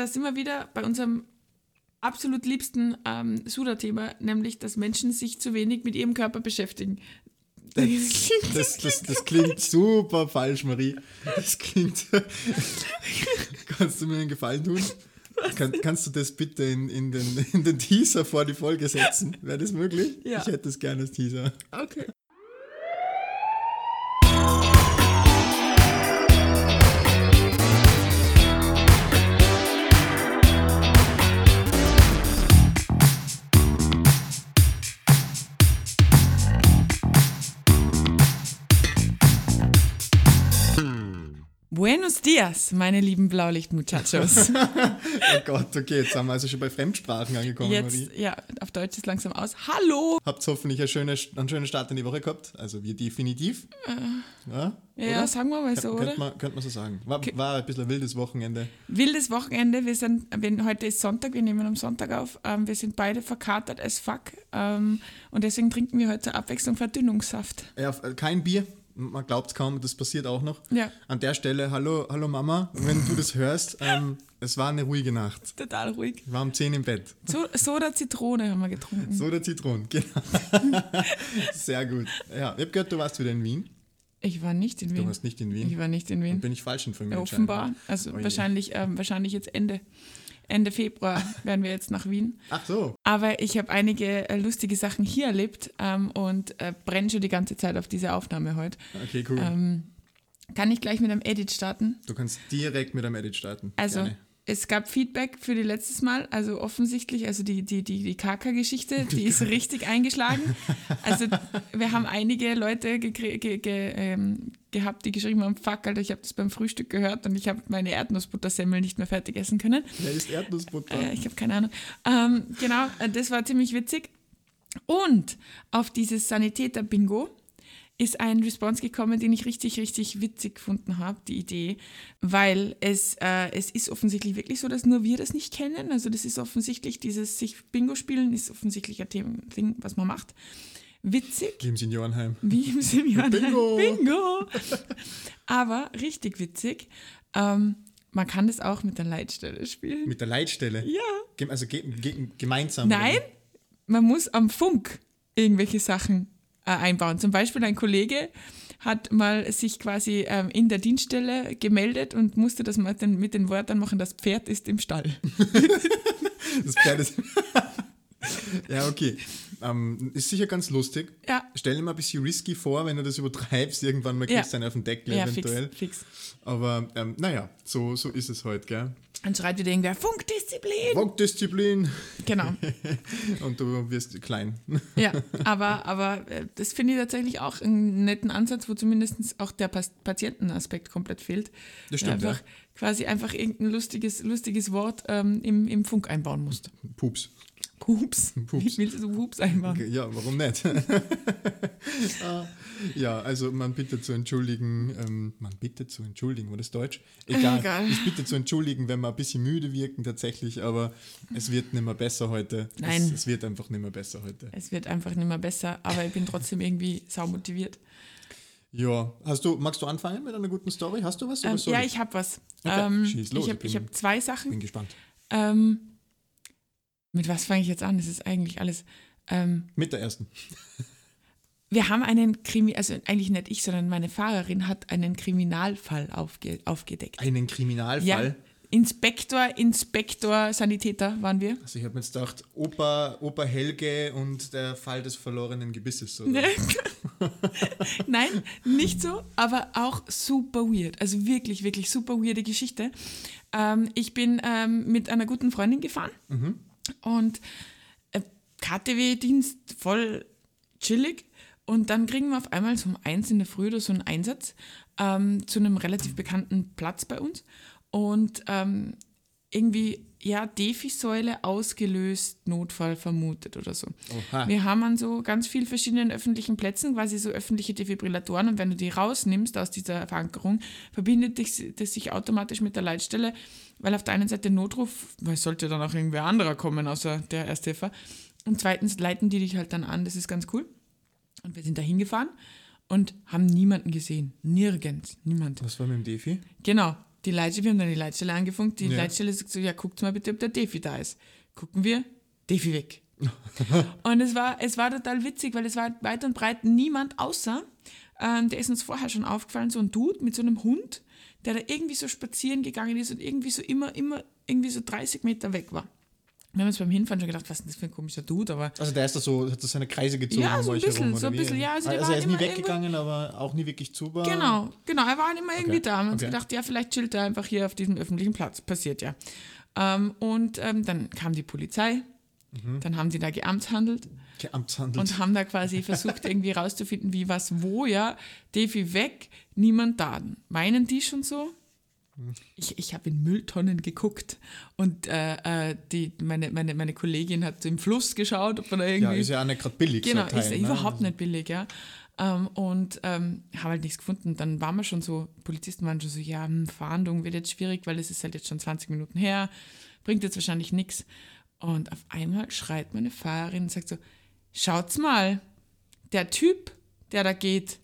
da sind wir wieder bei unserem absolut liebsten ähm, Suda-Thema, nämlich, dass Menschen sich zu wenig mit ihrem Körper beschäftigen. Das, das, das, das klingt super falsch, Marie. Das klingt. Kannst du mir einen Gefallen tun? Kann, kannst du das bitte in, in, den, in den Teaser vor die Folge setzen? Wäre das möglich? Ja. Ich hätte es gerne als Teaser. Okay. Dias, meine lieben Blaulicht-Muchachos. Oh Gott, okay, jetzt sind wir also schon bei Fremdsprachen angekommen, Marie. Jetzt, ja, auf Deutsch ist langsam aus. Hallo! Habt hoffentlich eine schöne, einen schönen Start in die Woche gehabt. Also wir definitiv. ja, Ja, oder? sagen wir mal so, Könnte oder? man, könnte man so sagen. War, war ein bisschen ein wildes Wochenende. Wildes Wochenende. Wir sind, wenn, heute ist Sonntag, wir nehmen am Sonntag auf. Ähm, wir sind beide verkatert as fuck. Ähm, und deswegen trinken wir heute zur Abwechslung Verdünnungssaft. Ja, kein Bier. Man glaubt es kaum, das passiert auch noch. Ja. An der Stelle, hallo, hallo Mama, wenn du das hörst, ähm, es war eine ruhige Nacht. Total ruhig. Ich war um 10 im Bett. So, Soda Zitrone haben wir getrunken. So der Zitronen, genau. Sehr gut. Ja, ich habe gehört, du warst wieder in Wien. Ich war nicht in Du Wien. warst nicht in Ich Wien. war nicht in Dann Wien. bin ich falsch informiert. Ja, offenbar. Also Oh wahrscheinlich, ähm, wahrscheinlich jetzt Ende, Ende Februar werden wir jetzt nach Wien. Ach so. Aber ich habe einige äh, lustige Sachen hier erlebt ähm, und äh, brenne schon die ganze Zeit auf diese Aufnahme heute. Okay, cool. Ähm, kann ich gleich mit einem Edit starten? du kannst direkt mit einem Edit starten. Also, Gerne. es gab Feedback für die letztes Mal, also offensichtlich, also die, die, die, die KK-Geschichte, die ist richtig eingeschlagen. Also, wir haben einige Leute gekrie- ge, ge, ähm, gehabt, die geschrieben haben: Fuck, Alter, ich habe das beim Frühstück gehört und ich habe meine Erdnussbuttersemmel nicht mehr fertig essen können. Wer ist Erdnussbutter? Äh, ich habe keine Ahnung. Ähm, genau, äh, das war ziemlich witzig. Und auf dieses Sanitäter-Bingo ist ein Response gekommen, den ich richtig, richtig witzig gefunden habe, die Idee, weil es, äh, es ist offensichtlich wirklich so, dass nur wir das nicht kennen. Also das ist offensichtlich, dieses sich Bingo spielen ist offensichtlich ein Thema, was man macht. Witzig, Wie im Seniorenheim. wie im Senioren. Bingo. Bingo! Aber richtig witzig, ähm, man kann das auch mit der Leitstelle spielen. Mit der Leitstelle. ja. Also ge ge gemeinsam. Nein, oder? man muss am Funk irgendwelche Sachen äh, einbauen. Zum Beispiel ein Kollege hat mal sich quasi ähm, in der Dienststelle gemeldet und musste das mit den, mit den Wörtern machen, das Pferd ist im Stall. Das Pferd ist. ja, okay. Ähm, ist sicher ganz lustig. Ja. Stell dir mal ein bisschen risky vor, wenn du das übertreibst, irgendwann mal kriegst du Ja. einen auf den Deckel Ja, fix, eventuell. fix. Aber ähm, naja, so, so ist es heute, gell? Dann schreit wieder irgendwer, Funkdisziplin! Funkdisziplin Genau, und du wirst klein. ja. Aber, aber äh, das finde ich tatsächlich auch einen netten Ansatz, wo zumindest auch der Patientenaspekt komplett fehlt. Das stimmt, einfach, Quasi einfach irgendein lustiges, lustiges Wort ähm, im, im Funk einbauen musst. Pups. Pups. Wie willst du Hups einbauen? Okay, Ja, warum nicht? Ah, ja, also man bitte zu entschuldigen, ähm, man bitte zu entschuldigen, war das Deutsch? Egal. Egal. Ich bitte zu entschuldigen, wenn wir ein bisschen müde wirken tatsächlich, aber es wird nicht mehr besser heute. Nein. Es, es wird einfach nicht mehr besser heute. Es wird einfach nicht mehr besser, aber ich bin trotzdem irgendwie saumotiviert. Ja, hast du, magst du anfangen mit einer guten Story? Hast du was? Ähm, ja, ich? habe was. Okay, Ähm, los, ich habe hab zwei Sachen. bin gespannt. Ähm, mit was fange ich jetzt an? Das ist eigentlich alles. Ähm, Mit der ersten. wir haben einen Krimi, also eigentlich nicht ich, sondern meine Fahrerin hat einen Kriminalfall aufge, aufgedeckt. Einen Kriminalfall. Inspektor, Inspektor, Sanitäter waren wir. Also ich habe mir jetzt gedacht, Opa, Opa Helge und der Fall des verlorenen Gebisses. Oder? Ne? Nein, nicht so, aber auch super weird. Also wirklich, wirklich super weirde Geschichte. Ähm, ich bin ähm, mit einer guten Freundin gefahren und äh, KTW-Dienst voll chillig. Und dann kriegen wir auf einmal so um eins in der Früh oder so einen Einsatz ähm, zu einem relativ bekannten Platz bei uns. Und ähm, irgendwie, ja, Defi-Säule ausgelöst, Notfall vermutet oder so. Oha. Wir haben an so ganz vielen verschiedenen öffentlichen Plätzen quasi so öffentliche Defibrillatoren und wenn du die rausnimmst aus dieser Verankerung, verbindet dich, das sich automatisch mit der Leitstelle, weil auf der einen Seite Notruf, weil es sollte dann auch irgendwer anderer kommen, außer der Ersthelfer. Und zweitens leiten die dich halt dann an, das ist ganz cool. Und wir sind da hingefahren und haben niemanden gesehen. Nirgends. Niemand. Was war mit dem Defi? Genau. Die Leitstelle, wir haben dann die Leitstelle angefunkt, die Ja. Leitstelle sagt so, ja, guckt mal bitte, ob der Defi da ist. Gucken wir, Defi weg. und es war, es war total witzig, weil es war weit und breit niemand außer, ähm, der ist uns vorher schon aufgefallen, so ein Dude mit so einem Hund, der da irgendwie so spazieren gegangen ist und irgendwie so immer, immer irgendwie so 30 Meter weg war. Wir haben uns beim Hinfahren schon gedacht, was ist denn das für ein komischer Dude, aber Also der ist da so, hat das seine Kreise gezogen Ja, so ein bisschen, herum, so ein bisschen, ja, also der also er ist nie weggegangen, aber auch nie wirklich zu war. Genau, genau. Er war halt immer irgendwie Okay, da. Wir haben uns okay. gedacht, ja, vielleicht chillt er einfach hier auf diesem öffentlichen Platz. Passiert ja. Ähm, und ähm, dann kam die Polizei. Mhm. Dann haben sie da geamtshandelt Geamtshandelt. und haben da quasi versucht, irgendwie rauszufinden, wie, was, wo, ja. Defi weg, niemand da. Meinen die schon so? Ich, ich habe in Mülltonnen geguckt und äh, äh, die, meine, meine, meine Kollegin hat im Fluss geschaut, ob man da irgendwie. ja, ist ja auch nicht gerade billig. Genau, so Teil, ist ne? überhaupt nicht billig, ja. Ähm, und ähm, haben halt nichts gefunden. Dann waren wir schon so, Polizisten waren schon so, ja, hm, Fahndung wird jetzt schwierig, weil es ist halt jetzt schon 20 Minuten her, bringt jetzt wahrscheinlich nichts. Und auf einmal schreit meine Fahrerin und sagt so, schaut's mal, der Typ, der da geht,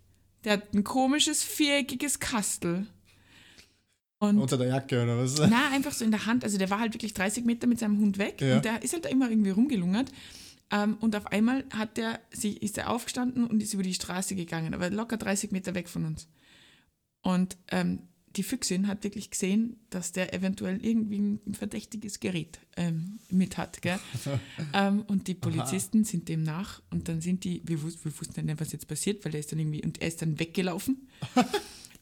der hat ein komisches, viereckiges Kastel. Und Unter der Jacke oder was? na, einfach so in der Hand. Also der war halt wirklich 30 Meter mit seinem Hund weg Ja. und der ist halt da immer irgendwie rumgelungert. Ähm, und auf einmal hat der, sie, ist er aufgestanden und ist über die Straße gegangen, aber locker 30 Meter weg von uns. Und ähm, die Füchsin hat wirklich gesehen, dass der eventuell irgendwie ein verdächtiges Gerät ähm, mit hat. Gell? ähm, und die Polizisten sind dem nach und dann sind die, wir, wus wir wussten nicht, was jetzt passiert, weil er ist dann irgendwie, und er ist dann weggelaufen.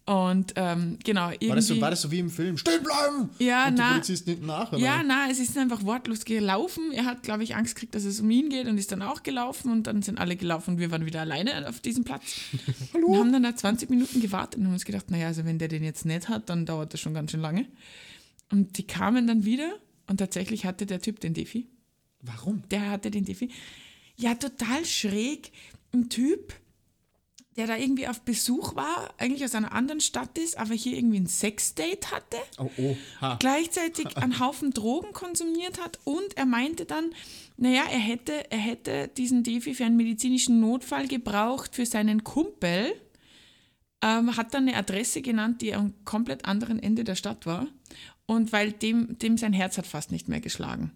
und ähm, genau, irgendwie. War das, so, war das so wie im Film? Stehen bleiben! Ja, Und die na- Polizisten hinten nach, oder? Ja, na, es ist einfach wortlos gelaufen. Er hat, glaube ich, Angst gekriegt, dass es um ihn geht und ist dann auch gelaufen und dann sind alle gelaufen und wir waren wieder alleine auf diesem Platz. Hallo? Und haben dann da 20 Minuten gewartet und haben uns gedacht, naja, also wenn der den jetzt nicht hat, dann dauert das schon ganz schön lange. Und die kamen dann wieder und tatsächlich hatte der Typ den Defi. Warum? Der hatte den Defi. Ja, total schräg. Ein Typ, der da irgendwie auf Besuch war, eigentlich aus einer anderen Stadt ist, aber hier irgendwie ein Sexdate hatte Oh, oh, ha. gleichzeitig einen Haufen Drogen konsumiert hat und er meinte dann, naja, er hätte, er hätte diesen Defi für einen medizinischen Notfall gebraucht für seinen Kumpel, ähm, hat dann eine Adresse genannt, die am komplett anderen Ende der Stadt war und weil dem, dem sein Herz hat fast nicht mehr geschlagen.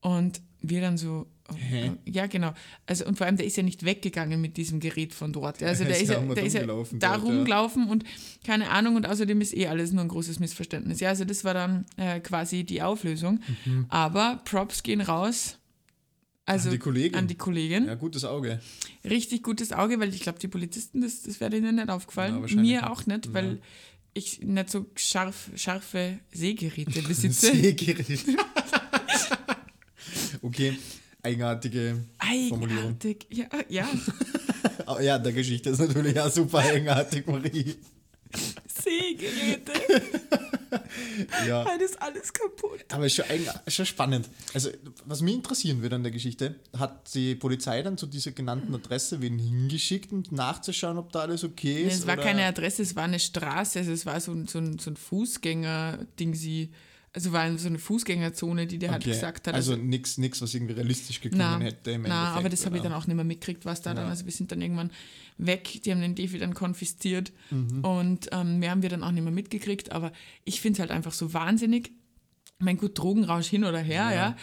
Und wir dann so, oh, Hä? ja genau, also und vor allem, der ist ja nicht weggegangen mit diesem Gerät von dort. Also Er der ist ja ja, der ist ja rumgelaufen da ja. rumgelaufen und keine Ahnung und außerdem ist eh alles nur ein großes Missverständnis. Ja, also das war dann äh, quasi die Auflösung. Mhm. Aber Props gehen raus. Also An die Kollegin. An die Kollegin. Ja, gutes Auge. Richtig gutes Auge, weil ich glaube, die Polizisten, das, das wäre ihnen nicht Ja, aufgefallen. wahrscheinlich Mir auch nicht, weil ich nicht so scharf, scharfe Sehgeräte besitze. Sehgerät. okay, eigenartige Formulierung. Eigenartig. Ja, ja. Ja, der Geschichte ist natürlich auch super eigenartig, Marie. Sehgeräte. Ja. Heute ist alles kaputt. Aber ist schon, schon spannend. Also, was mich interessieren würde an der Geschichte, hat die Polizei dann zu dieser genannten Adresse wen hingeschickt, um nachzuschauen, ob da alles okay ist? Es war oder? keine Adresse, es war eine Straße, also es war so, ein- so ein, so ein Fußgänger-Ding, sie, also war so eine Fußgängerzone, die der halt Okay. gesagt hat. Also nichts, nix, was irgendwie realistisch geklungen na, hätte. Im na, aber Endeffekt, das habe ich dann auch nicht mehr mitgekriegt, was da dann, also wir sind dann irgendwann weg, die haben den Defi dann konfisziert Mhm. und ähm, mehr haben wir dann auch nicht mehr mitgekriegt, aber ich finde es halt einfach so wahnsinnig, mein gut, Drogenrausch hin oder her, ja,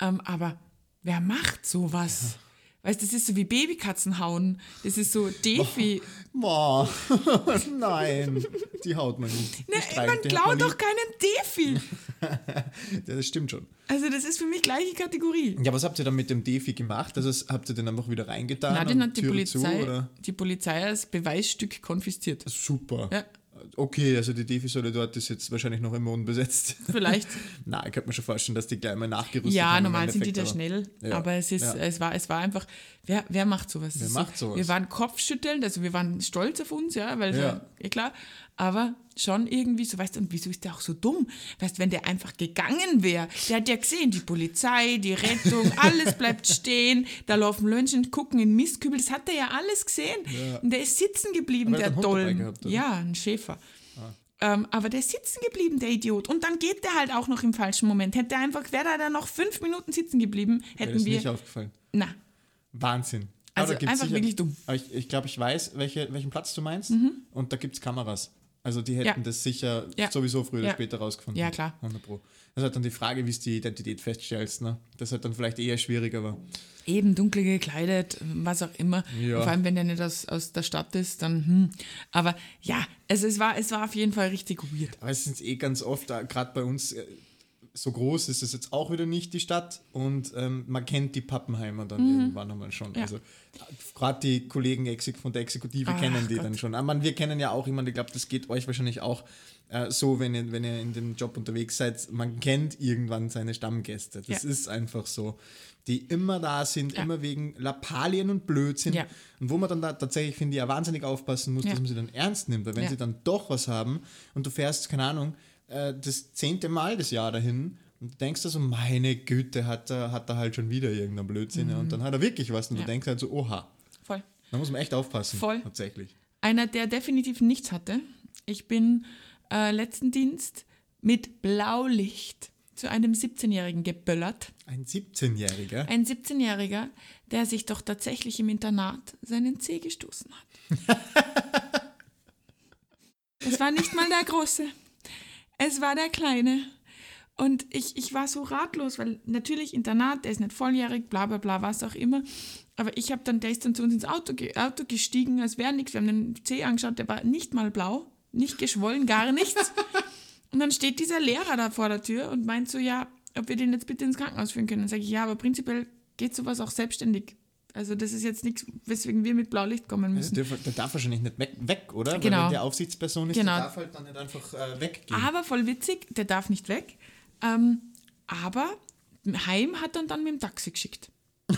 Ähm, aber wer macht sowas? Weißt du, das ist so wie Babykatzen hauen. Das ist so Defi. Boah, nein, die haut man nicht. Die Ne, streicht, man klaut doch keinen Defi. das stimmt schon. Also das ist für mich gleiche Kategorie. Ja, was habt ihr dann mit dem Defi gemacht? Also habt ihr den einfach wieder reingetan? Na, den hat die Polizei, Zu, die Polizei als Beweisstück konfisziert. Super. Ja. Okay, also die Defi-Säule dort ist jetzt wahrscheinlich noch immer unbesetzt. Vielleicht. Na, ich könnte mir schon vorstellen, dass die gleich mal nachgerüstet Ja, normal sind die da schnell, Ja, aber es ist, ja. es war, es war einfach, wer, wer macht sowas? Wer ist macht sowas? Wir waren kopfschüttelnd, also wir waren stolz auf uns, ja, weil Ja. ja, eh klar, aber schon irgendwie so, weißt du, und wieso ist der auch so dumm? Weißt du, wenn der einfach gegangen wäre, der hat ja gesehen, die Polizei, die Rettung, alles bleibt stehen, da laufen Menschen, gucken in Mistkübel, das hat er ja alles gesehen. Ja. Und der ist sitzen geblieben, Aber er der Dolm. gehabt, ja, ein Schäfer. Ähm, aber der ist sitzen geblieben, der Idiot. Und dann geht der halt auch noch im falschen Moment. Hätte er einfach, wäre er da noch fünf Minuten sitzen geblieben, hätten ist wir. nicht aufgefallen. Na, Wahnsinn. Also einfach wirklich dumm. Mhm. Aber ich, ich glaube, ich weiß, welche, welchen Platz du meinst. Und da gibt es Kameras. Also die hätten Ja. das sicher Ja. sowieso früher oder später rausgefunden. Ja, klar. 100 Pro. Das ist halt dann die Frage, wie es die Identität feststellst. Ne? Das halt dann vielleicht eher schwieriger war. Eben dunkel gekleidet, was auch immer. Ja. Vor allem, wenn der nicht aus, aus der Stadt ist, dann hm. Aber ja, also es war, es war auf jeden Fall richtig weird. Aber es ist eh ganz oft, gerade bei uns, äh, so groß ist es jetzt auch wieder nicht, die Stadt. Und ähm, man kennt die Pappenheimer dann irgendwann einmal schon. Mhm. Ja. Also gerade die Kollegen von der Exekutive Ach kennen die Gott. dann schon. Aber man, wir kennen ja auch jemanden, ich glaube, das geht euch wahrscheinlich auch äh, so, wenn ihr, wenn ihr in dem Job unterwegs seid. Man kennt irgendwann seine Stammgäste. Das Ja. ist einfach so. Die immer da sind, Ja. immer wegen Lappalien und Blödsinn. Und wo man dann da tatsächlich, finde ich, ja wahnsinnig aufpassen muss, dass man sie dann ernst nimmt. Weil wenn sie dann doch was haben und du fährst, keine Ahnung, äh, das zehnte Mal das Jahr dahin und du denkst dir so, meine Güte, hat er, hat er halt schon wieder irgendeinen Blödsinn. ja. Und dann hat er wirklich was und Mhm. Ja. du denkst halt so, oha, Voll. da muss man echt aufpassen. Voll. Tatsächlich. Einer, der definitiv nichts hatte. Ich bin äh, letzten Dienst mit Blaulicht zu einem 17-Jährigen geböllert. Ein 17-Jähriger. Ein 17-Jähriger, der sich doch tatsächlich im Internat seinen Zeh gestoßen hat. es war nicht mal der Große. Es war der Kleine. Und ich, ich war so ratlos, weil natürlich Internat, der ist nicht volljährig, bla bla bla, was auch immer. Aber ich habe dann, der ist dann zu uns ins Auto, Auto gestiegen, als wäre nichts. Wir haben den Zeh angeschaut, der war nicht mal blau, nicht geschwollen, gar nichts. Und dann steht dieser Lehrer da vor der Tür und meint so, ja, ob wir den jetzt bitte ins Krankenhaus führen können. Dann sage ich, ja, aber prinzipiell geht sowas auch selbstständig. Also das ist jetzt nichts, weswegen wir mit Blaulicht kommen müssen. Der, der darf wahrscheinlich nicht weg, weg oder? Weil Genau. wenn der Aufsichtsperson ist, Genau. der darf halt dann nicht einfach äh, weggehen. Aber voll witzig, der darf nicht weg. Ähm, aber Heim hat er dann mit dem Taxi geschickt.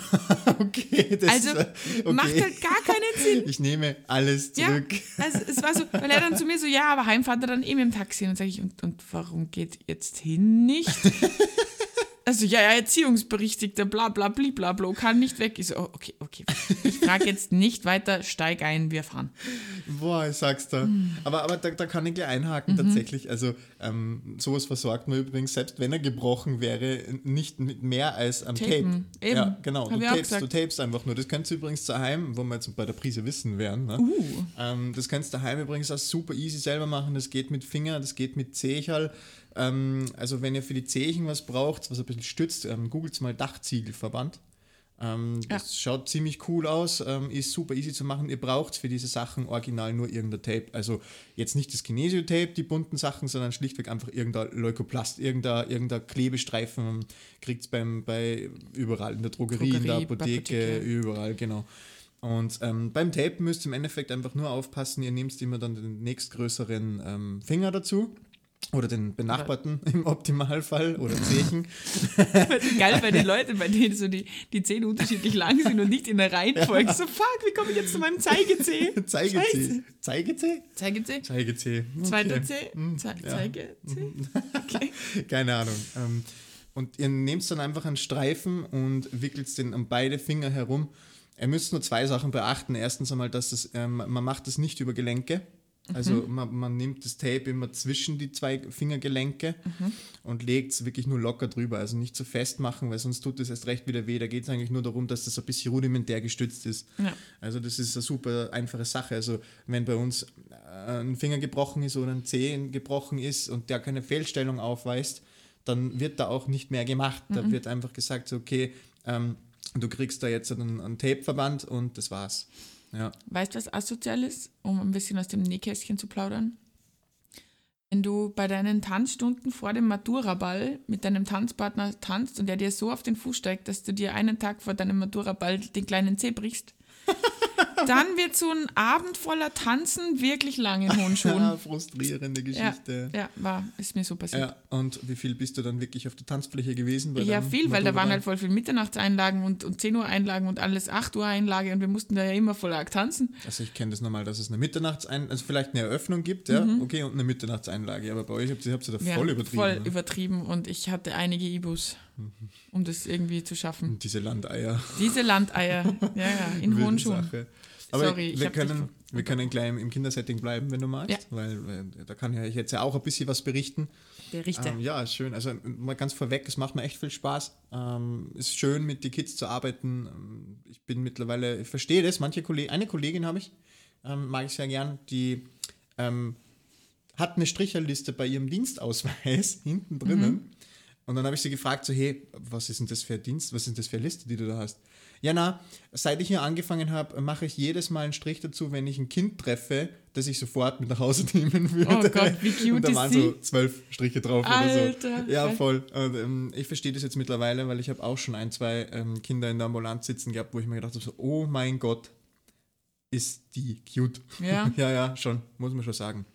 Okay, das Also äh, okay. macht halt gar keinen Sinn. Ich nehme alles Ja, zurück. also es war so, weil er dann zu mir so, ja, aber heim fährt er dann eh mit dem Taxi. Und sage ich, und, und warum geht jetzt hin nicht? Also, ja, ja, Erziehungsberechtigter, bla bla bla bla, kann nicht weg. Ich so, oh, okay, okay. Ich frage jetzt nicht weiter, steig ein, wir fahren. Boah, ich sag's da. Hm. Aber, aber da, da kann ich gleich Mhm. einhaken tatsächlich. Also ähm, sowas versorgt man übrigens, selbst wenn er gebrochen wäre, nicht mit mehr als am Tapen. Tape. Eben. Ja, genau. Hab Du tapest, du tapest einfach nur. Das könntest du übrigens daheim, wo wir jetzt bei der Prise wissen werden. Ne? Uh. Ähm, das kannst du daheim übrigens auch super easy selber machen. Das geht mit Finger, das geht mit Zechal. Ähm, also wenn ihr für die Zechen was braucht, was ein bisschen stützt, ähm, googelt mal Dachziegelverband. Ähm, das schaut ziemlich cool aus, ähm, ist super easy zu machen. Ihr braucht für diese Sachen original nur irgendein Tape. Also jetzt nicht das Kinesio-Tape, die bunten Sachen, sondern schlichtweg einfach irgendein Leukoplast, irgendein, irgendein Klebestreifen. Kriegt es bei überall, in der Drogerie, in der Drogerie, Apotheke, Apotheke. überall, genau. Und ähm, beim Tape müsst ihr im Endeffekt einfach nur aufpassen, ihr nehmt immer dann den nächstgrößeren ähm, Finger dazu. Oder den benachbarten im Optimalfall oder Zechen. Geil bei den Leuten, bei denen so die, die Zähne unterschiedlich lang sind und nicht in der Reihenfolge. So, fuck, wie komme ich jetzt zu meinem Zeigezeh? Zeigezeh. Zeigezeh? Zeigezeh? Zeigezeh. Okay. Zweiter Zeh? Hm, Ze ja. Zeigezeh? Okay. Keine Ahnung. Ähm, und ihr nehmt dann einfach einen Streifen und wickelt den um beide Finger herum. Ihr müsst nur zwei Sachen beachten. Erstens einmal, dass es, ähm, man macht das nicht über Gelenke. Also man, man nimmt das Tape immer zwischen die zwei Fingergelenke und legt es wirklich nur locker drüber. Also nicht zu fest machen, weil sonst tut es erst recht wieder weh. Da geht es eigentlich nur darum, dass das ein bisschen rudimentär gestützt ist. Ja. Also das ist eine super einfache Sache. Also wenn bei uns äh, ein Finger gebrochen ist oder ein Zeh gebrochen ist und der keine Fehlstellung aufweist, dann wird da auch nicht mehr gemacht. Da wird einfach gesagt, so, okay, ähm, du kriegst da jetzt einen, einen Tapeverband und das war's. Ja. Weißt du, was asozial ist, um ein bisschen aus dem Nähkästchen zu plaudern? Wenn du bei deinen Tanzstunden vor dem Maturaball mit deinem Tanzpartner tanzt und der dir so auf den Fuß steigt, dass du dir einen Tag vor deinem Maturaball den kleinen Zeh brichst, dann wird so ein Abend voller Tanzen wirklich lang in hohen Schuhen. Ja, frustrierende Ja, Geschichte. ja, war, ist mir so passiert. Ja, und wie viel bist du dann wirklich auf der Tanzfläche gewesen? Ja, viel, weil da waren halt voll viel Mitternachtseinlagen und, und 10 Uhr Einlagen und alles 8 Uhr Einlage und wir mussten da ja immer voll arg tanzen. Also ich kenne das normal, dass es eine Mitternachtsein, also vielleicht eine Eröffnung gibt, ja, okay, und eine Mitternachtseinlage, aber bei euch habt ihr, habt ihr da Mhm. Ja, voll übertrieben. Voll ne? übertrieben und ich hatte einige Ibus, um das irgendwie zu schaffen. Und diese Landeier. Diese Landeier, ja, ja, in hohen Schuhen. Sache. Aber Sorry, wir, können, wir können gleich im Kindersetting bleiben, wenn du magst, Ja. weil, weil da kann ja ich jetzt ja auch ein bisschen was berichten. Der Richter. Ähm, ja, schön. Also mal ganz vorweg, es macht mir echt viel Spaß. Ähm, ist schön, mit den Kids zu arbeiten. Ähm, Ich bin mittlerweile, ich verstehe das. Manche Kollegen, eine Kollegin habe ich, ähm, mag ich sehr gern, die ähm, hat eine Stricherliste bei ihrem Dienstausweis hinten drinnen. Und dann habe ich sie gefragt, so, hey, was ist denn das für ein Dienst, was ist denn das für eine Liste, die du da hast? Ja, na, seit ich hier angefangen habe, mache ich jedes Mal einen Strich dazu, wenn ich ein Kind treffe, das ich sofort mit nach Hause nehmen würde. Oh Gott, wie cute Und da waren so zwölf Striche drauf oder Alter, so. Ja, voll. Und, ähm, ich verstehe das jetzt mittlerweile, weil ich habe auch schon ein, zwei ähm, Kinder in der Ambulanz sitzen gehabt, wo ich mir gedacht habe, so, oh mein Gott, ist die cute. Ja. ja, ja, schon, muss man schon sagen.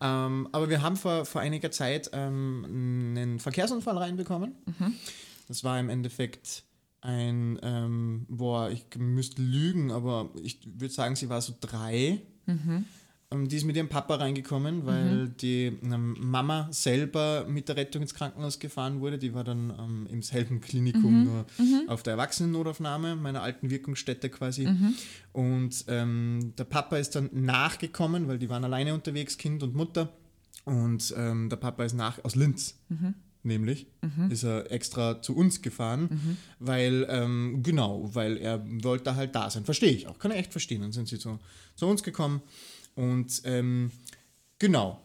Ähm, aber wir haben vor, vor einiger Zeit ähm, einen Verkehrsunfall reinbekommen. Das war im Endeffekt ein, ähm, boah, ich müsste lügen, aber ich würde sagen, sie war so drei. Ähm, die ist mit ihrem Papa reingekommen, weil die ähm, Mama selber mit der Rettung ins Krankenhaus gefahren wurde. Die war dann ähm, im selben Klinikum, nur auf der Erwachsenennotaufnahme, meiner alten Wirkungsstätte quasi. Und ähm, der Papa ist dann nachgekommen, weil die waren alleine unterwegs, Kind und Mutter. Und ähm, der Papa ist nach aus Linz. Nämlich ist er extra zu uns gefahren, weil, ähm, genau, weil er wollte halt da sein. Verstehe ich auch, kann ich echt verstehen. Dann sind sie zu, zu uns gekommen und ähm, genau.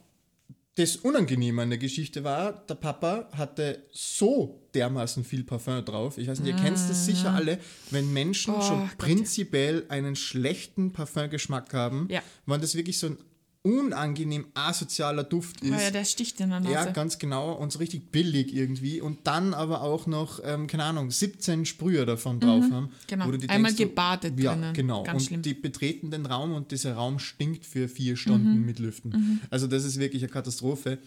Das Unangenehme an der Geschichte war, der Papa hatte so dermaßen viel Parfum drauf. Ich weiß nicht, ihr kennt das sicher alle, wenn Menschen Oh schon Gott. prinzipiell einen schlechten Parfumgeschmack haben, Ja. wenn das wirklich so ein unangenehm asozialer Duft ist. Oh ja, der sticht in der Nase. Ja, ganz genau und so richtig billig irgendwie und dann aber auch noch, ähm, keine Ahnung, 17 Sprüher davon drauf haben. genau. Einmal denkst, gebadet ja, drinnen. genau. Ganz und schlimm. die betreten den Raum und dieser Raum stinkt für vier Stunden Mhm. mit Lüften. Also das ist wirklich eine Katastrophe.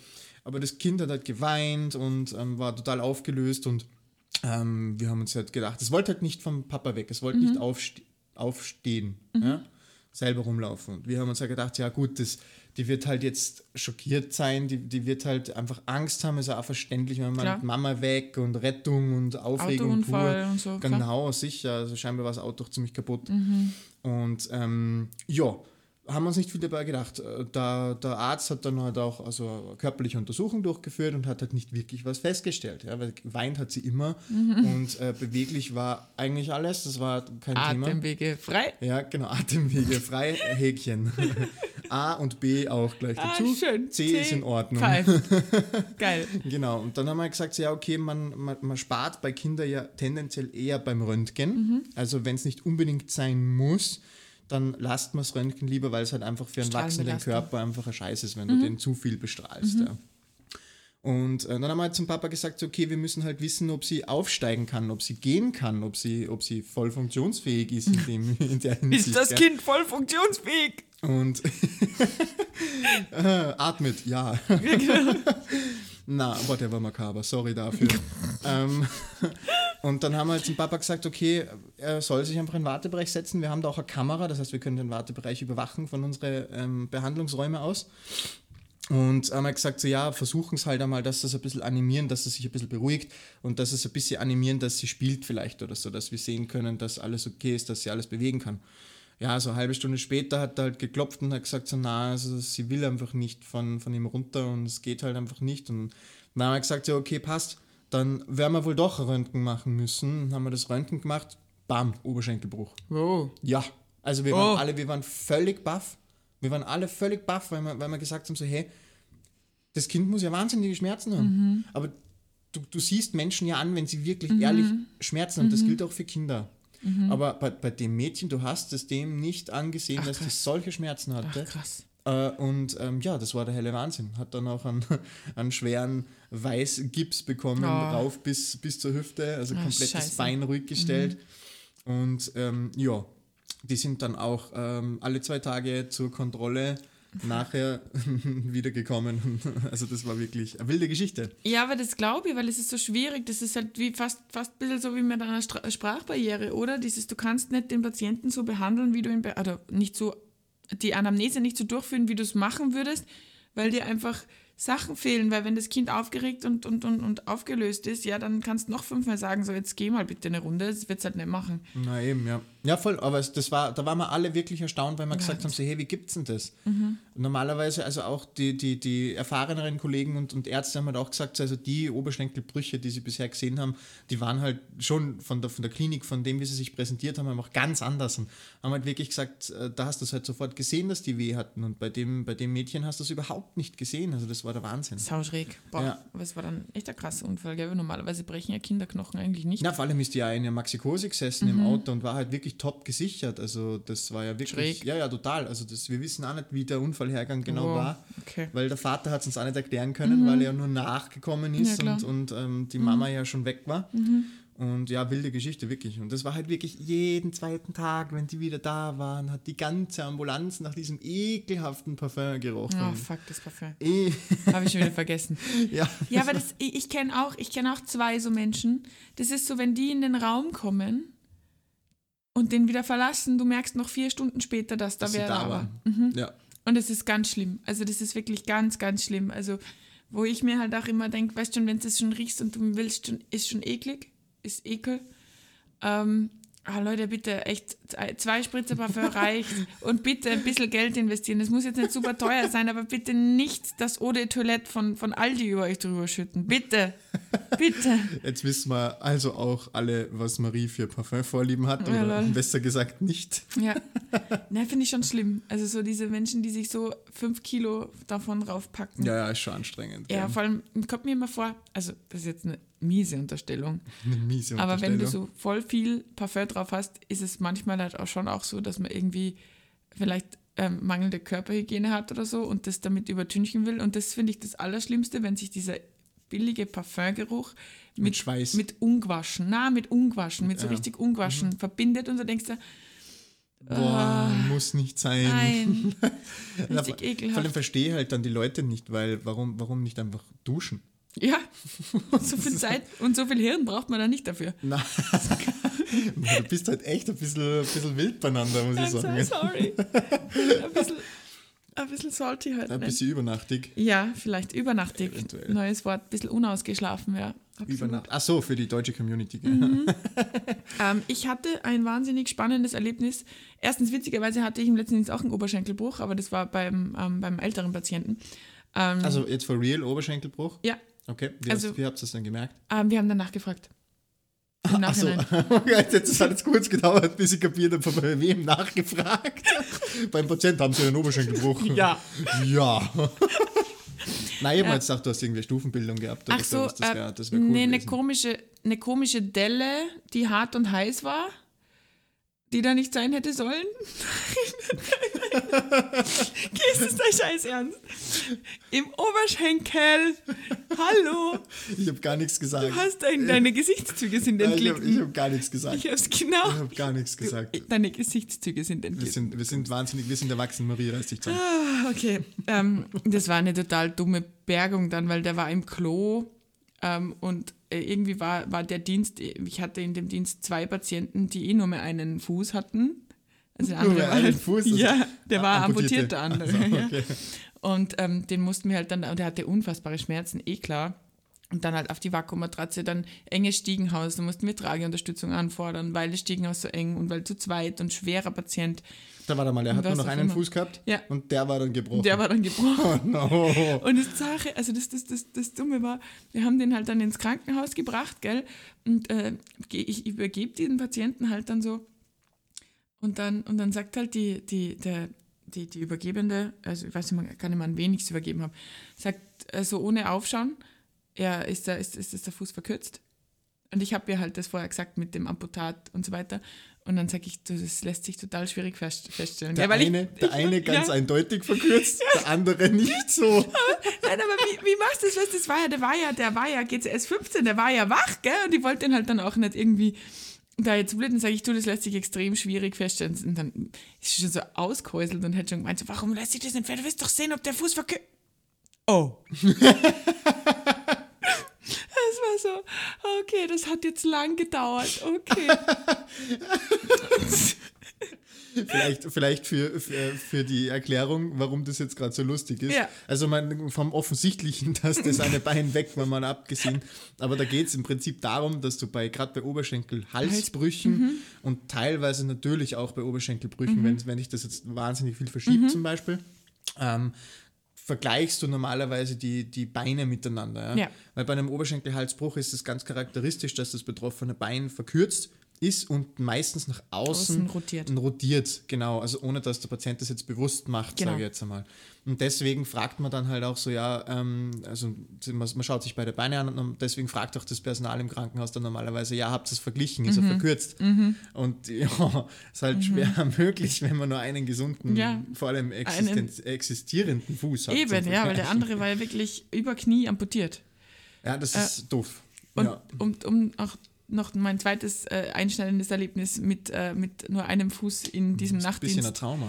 Aber das Kind hat halt geweint und ähm, war total aufgelöst und ähm, wir haben uns halt gedacht, es wollte halt nicht vom Papa weg, es Mhm. wollte nicht aufste aufstehen, ja? Selber rumlaufen. Und wir haben uns halt gedacht, ja gut, das, die wird halt jetzt schockiert sein, die, die wird halt einfach Angst haben, ist ja auch verständlich, wenn man Klar. Mama weg und Rettung und Aufregung Autounfall pur. und so, klar. Genau, sicher, also scheinbar war das Auto auch ziemlich kaputt. Mhm. Und ähm, ja, haben wir uns nicht viel dabei gedacht. Äh, Der, der Arzt hat dann halt auch also körperliche Untersuchung durchgeführt und hat halt nicht wirklich was festgestellt. Ja, weil weint hat sie immer Mhm. und äh, beweglich war eigentlich alles. Das war kein Thema. Atemwege frei. Ja, genau, Atemwege frei, Häkchen. A und B auch gleich Ah, dazu. schön. C, ist in Ordnung. Geil. Genau, und dann haben wir gesagt, ja, okay, man, man, man spart bei Kindern ja tendenziell eher beim Röntgen. Mhm. Also wenn es nicht unbedingt sein muss, dann lasst man das Röntgen lieber, weil es halt einfach für einen wachsenden. Körper einfach ein Scheiß ist, wenn Mhm. du den zu viel bestrahlst. Ja. Und äh, dann haben wir halt zum Papa gesagt, okay, wir müssen halt wissen, ob sie aufsteigen kann, ob sie gehen kann, ob sie, ob sie voll funktionsfähig ist in, dem, in der Hinsicht. Ist das. Kind voll funktionsfähig? Und äh, atmet, ja. Na, whatever makaber, sorry dafür. ähm, und dann haben wir zum Papa gesagt, okay, er soll sich einfach in den Wartebereich setzen. Wir haben da auch eine Kamera, das heißt, wir können den Wartebereich überwachen von unseren ähm, Behandlungsräumen aus. Und haben wir gesagt, so ja, versuchen es halt einmal, dass das ein bisschen animieren, dass es sich ein bisschen beruhigt und dass es ein bisschen animieren, dass sie spielt vielleicht oder so, dass wir sehen können, dass alles okay ist, dass sie alles bewegen kann. Ja, so eine halbe Stunde später hat er halt geklopft und hat gesagt, so na, also sie will einfach nicht von, von ihm runter und es geht halt einfach nicht. Und dann haben wir gesagt, ja, okay, passt, dann werden wir wohl doch Röntgen machen müssen. Dann haben wir das Röntgen gemacht, bam, Oberschenkelbruch. Wow. Ja, also wir Oh. waren alle, wir waren völlig baff. Wir waren alle völlig baff, weil wir, weil wir gesagt haben, so, hey, das Kind muss ja wahnsinnige Schmerzen haben. Aber du, du siehst Menschen ja an, wenn sie wirklich ehrlich Schmerzen haben. Das gilt auch für Kinder. Aber bei, bei dem Mädchen, du hast es dem nicht angesehen, Ach, dass sie krass. solche Schmerzen Ach, hatte. krass. Äh, und ähm, ja, das war der helle Wahnsinn. Hat dann auch einen, einen schweren Weißgips bekommen, Oh. rauf bis, bis zur Hüfte, also Ah, komplettes scheiße. Bein ruhig gestellt. Und ähm, ja, die sind dann auch ähm, alle zwei Tage zur Kontrolle nachher wiedergekommen. Also das war wirklich eine wilde Geschichte. Ja, aber das glaube ich, weil es ist so schwierig. Das ist halt wie fast, fast ein bisschen so wie mit einer Stra Sprachbarriere, oder? Dieses, du kannst nicht den Patienten so behandeln, wie du ihn, oder nicht so, die Anamnese nicht so durchführen, wie du es machen würdest, weil dir einfach Sachen fehlen. Weil wenn das Kind aufgeregt und, und, und, und aufgelöst ist, ja, dann kannst du noch fünfmal sagen, so jetzt geh mal bitte eine Runde, das wird es halt nicht machen. Na eben, ja. Ja, voll, aber es, das war, da waren wir alle wirklich erstaunt, weil wir gesagt haben, so, hey, wie gibt's denn das? Mhm. Normalerweise, also auch die, die, die erfahreneren Kollegen und, und Ärzte haben halt auch gesagt, also die Oberschenkelbrüche, die sie bisher gesehen haben, die waren halt schon von der, von der Klinik, von dem, wie sie sich präsentiert haben, auch ganz anders. Und haben halt wirklich gesagt, äh, da hast du es halt sofort gesehen, dass die weh hatten und bei dem, bei dem Mädchen hast du es überhaupt nicht gesehen. Also das war der Wahnsinn. Sau schräg. Boah, Ja. aber es war dann echt ein krasser Unfall, gell? Normalerweise brechen ja Kinderknochen eigentlich nicht. Na, vor allem ist die ja in der Maxikose gesessen Mhm. im Auto und war halt wirklich top gesichert. Also das war ja wirklich. Schräg. Ja, ja, total. Also das, wir wissen auch nicht, wie der Unfallhergang genau Wow, war. okay. Weil der Vater hat es uns auch nicht erklären können, weil er ja nur nachgekommen Ja, ist klar. und, und ähm, die Mama ja schon weg war. Und ja, wilde Geschichte, wirklich. Und das war halt wirklich jeden zweiten Tag, wenn die wieder da waren, hat die ganze Ambulanz nach diesem ekelhaften Parfum gerochen. Oh, fuck, das Parfum. Eh, Habe ich schon wieder vergessen. ja. Ja, aber das, ich, ich kenne auch, ich kenne auch zwei so Menschen. Das ist so, wenn die in den Raum kommen und den wieder verlassen, du merkst noch vier Stunden später, dass da dass wer da war. waren. Ja. Und das ist ganz schlimm. Also das ist wirklich ganz, ganz schlimm. Also wo ich mir halt auch immer denke, weißt schon, wenn du es schon riechst und du willst schon, ist schon eklig, ist Ekel. Ähm, ah, Leute, bitte echt zwei- Spritzer Parfum reicht und bitte ein bisschen Geld investieren. Das muss jetzt nicht super teuer sein, aber bitte nicht das Eau de Toilette von, von Aldi über euch drüber schütten. Bitte, bitte. Jetzt wissen wir also auch alle, was Marie für Parfumvorlieben hat, Ja, oder lol. besser gesagt nicht. Ja, ne, finde ich schon schlimm. Also so diese Menschen, die sich so fünf Kilo davon raufpacken. Ja, ja, ist schon anstrengend. Ja, gell? vor allem kommt mir immer vor, also das ist jetzt eine miese Unterstellung, Eine miese aber wenn du Unterstellung. so voll viel Parfum drauf hast, ist es manchmal halt auch schon auch so, dass man irgendwie vielleicht ähm, mangelnde Körperhygiene hat oder so und das damit übertünchen will. Und das finde ich das Allerschlimmste, wenn sich dieser billige Parfumgeruch mit, Mit Schweiß. mit ungewaschen, na, mit ungewaschen, mit so Ja. Mhm. richtig ungewaschen verbindet und du denkst dir, Boah, muss nicht sein. Nein, richtig vor allem ekelhaft. verstehe halt dann die Leute nicht, weil warum, warum nicht einfach duschen? Ja, so viel Zeit und so viel Hirn braucht man da nicht dafür. Na, du bist halt echt ein bisschen, ein bisschen wild beieinander, muss ich I'm so sagen. sorry. Ein bisschen, ein bisschen salty halt. Ein ne? bisschen übernachtig. Ja, vielleicht übernachtig. Eventuell. Neues Wort, ein bisschen unausgeschlafen, ja. Übernacht. Ach so, für die deutsche Community. Mhm. Ähm, ich hatte ein wahnsinnig spannendes Erlebnis. Erstens, witzigerweise hatte ich im letzten Dienst auch einen Oberschenkelbruch, aber das war beim, ähm, beim älteren Patienten. Ähm, Also jetzt for real, Oberschenkelbruch? ja, Okay, wie, Also- hast, wie habt ihr das denn gemerkt? ähm, wir haben danach gefragt. Im Ach so, Nachhinein. jetzt hat es kurz gedauert, bis ich kapiert habe, bei wem nachgefragt. Beim Patienten haben sie einen Oberschenkelbruch. Ja. Ja. Nein, ich habe mir jetzt gedacht, du hast irgendwie Stufenbildung gehabt. Ach so, das äh, das wär cool nee, eine komische, eine komische Delle, die hart und heiß war, die da nicht sein hätte sollen. Ist das dein Scheiß Ernst? Im Oberschenkel. Hallo. Ich habe gar nichts gesagt. Du hast dein, deine Gesichtszüge sind Nein, ich habe entglitten. hab gar nichts gesagt. Ich Ich hab's genau. habe gar nichts gesagt. Deine Gesichtszüge sind Wir entglitten. sind, wir sind wahnsinnig, wir sind erwachsen, Marie reißt dich zusammen. Ah, okay. Ähm, das war eine total dumme Bergung dann, weil der war im Klo ähm, und äh, irgendwie war, war der Dienst, ich hatte in dem Dienst zwei Patienten, die eh nur mehr einen Fuß hatten. Also der Nur andere mehr war einen halt, Fuß? Also- ja, der Ah, war amputiert, der andere. Also, ja. okay. Und ähm, den mussten wir halt dann, und der hatte unfassbare Schmerzen, eh klar. Und dann halt auf die Vakuummatratze, dann enges Stiegenhaus, da mussten wir Trageunterstützung anfordern, weil das Stiegenhaus so eng und weil zu zweit und schwerer Patient. Da war da mal, er hat nur noch einen immer. Fuß gehabt Ja. und der war dann gebrochen. Der war dann gebrochen. oh no. Und das Sache, also das, das, das, das Dumme war, wir haben den halt dann ins Krankenhaus gebracht, gell? Und äh, ich übergebe diesen Patienten halt dann so. Und dann, und dann sagt halt die, die, der, die, die Übergebende, also ich weiß nicht, gar nicht mehr, an wen ich es übergeben habe, sagt äh, so ohne Aufschauen, ja, ist, da, ist, ist, ist der Fuß verkürzt? Und ich habe ihr halt das vorher gesagt mit dem Amputat und so weiter. Und dann sage ich, du, das lässt sich total schwierig fest, feststellen. Der Ja, weil ich- eine, der ich- eine ganz ja. eindeutig verkürzt, der andere nicht so. Nein, aber wie, wie machst du das? Das war ja, der war ja, der war ja GCS 15, der war ja wach, gell? Und die wollte den halt dann auch nicht irgendwie da jetzt blöd. Dann sage ich, du, das lässt sich extrem schwierig feststellen. Und dann ist sie schon so ausgehäuselt und hat schon gemeint, so, warum lässt sich das nicht fest? Du willst doch sehen, ob der Fuß verkürzt. Oh. So, okay, das hat jetzt lang gedauert, okay. vielleicht, vielleicht für, für, für die Erklärung, warum das jetzt gerade so lustig ist. Ja. Also man, vom Offensichtlichen, dass das eine Bein weg war, mal abgesehen. Aber da geht es im Prinzip darum, dass du bei gerade bei Oberschenkel Halsbrüchen Mhm. und teilweise natürlich auch bei Oberschenkelbrüchen, wenn, wenn ich das jetzt wahnsinnig viel verschiebt Mhm. zum Beispiel, ähm, vergleichst du normalerweise die, die Beine miteinander. Ja? Ja. Weil bei einem Oberschenkelhalsbruch ist es ganz charakteristisch, dass das betroffene Bein verkürzt ist und meistens nach außen, Außen rotiert. rotiert, genau, also ohne dass der Patient das jetzt bewusst macht, Genau. sage ich jetzt einmal. Und deswegen fragt man dann halt auch so, ja, ähm, also man, man schaut sich beide Beine an und deswegen fragt auch das Personal im Krankenhaus dann normalerweise, ja, habt ihr es verglichen, ist er Mhm. verkürzt? Und ja, ist halt schwer möglich, wenn man nur einen gesunden, Ja. vor allem existenz, existierenden Fuß hat. Eben, ja, weil der andere war ja wirklich über Knie amputiert. Ja, das ist doof. Und ja. um, um auch noch mein zweites äh, einschneidendes Erlebnis mit, äh, mit nur einem Fuß in diesem Das ist ein bisschen ein Nachtdienst. Trauma.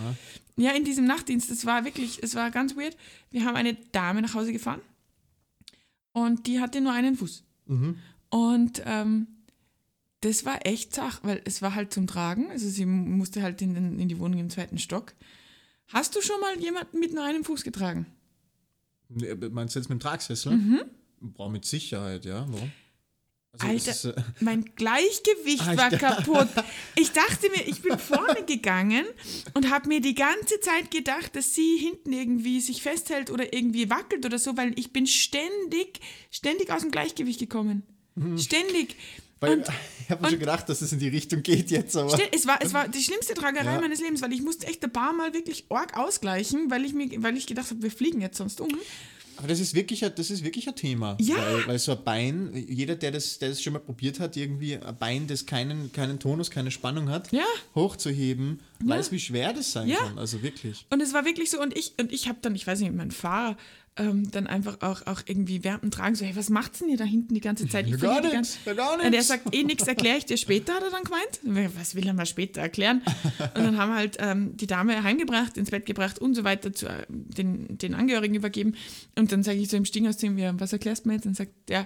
Ja? Ja, in diesem Nachtdienst, das war wirklich, es war ganz weird. Wir haben eine Dame nach Hause gefahren und die hatte nur einen Fuß. Mhm. Und ähm, das war echt Sach, weil es war halt zum Tragen. Also sie musste halt in, den, in die Wohnung im zweiten Stock. Hast du schon mal jemanden mit nur einem Fuß getragen? Nee, Meinst du jetzt mit dem Tragsessel? Mhm. Boah, mit Sicherheit, ja. Warum? Also Alter, ist, äh, mein Gleichgewicht Ah, war kaputt. Ich dachte mir, ich bin vorne gegangen und habe mir die ganze Zeit gedacht, dass sie hinten irgendwie sich festhält oder irgendwie wackelt oder so, weil ich bin ständig, ständig aus dem Gleichgewicht gekommen. Ständig. weil, und ich habe mir schon gedacht, dass es in die Richtung geht jetzt, aber. Es war, es war die schlimmste Tragerei Ja. meines Lebens, weil ich musste echt ein paar Mal wirklich arg ausgleichen, weil ich, mir, weil ich gedacht habe, wir fliegen jetzt sonst um. Aber das ist wirklich ein, das ist wirklich ein Thema. Ja. Weil, weil so ein Bein, jeder, der das, der das schon mal probiert hat, irgendwie ein Bein, das keinen, keinen Tonus, keine Spannung hat, Ja. hochzuheben, Ja. weiß, wie schwer das sein Ja. kann. Also wirklich. Und es war wirklich so, und ich, und ich habe dann, ich weiß nicht, mein Fahrer ähm, dann einfach auch, auch irgendwie dem Tragen so, hey, was macht's denn ihr da hinten die ganze Zeit? Ich Ja, gar ja, gar Und er sagt, eh nichts erkläre ich dir später, hat er dann gemeint. Was will er mal später erklären? Und dann haben wir halt ähm, die Dame heimgebracht, ins Bett gebracht und so weiter, zu äh, den, den Angehörigen übergeben. Und dann sage ich so im Stinghaus zu ihm, ja, was erklärst du mir jetzt? Und sagt der,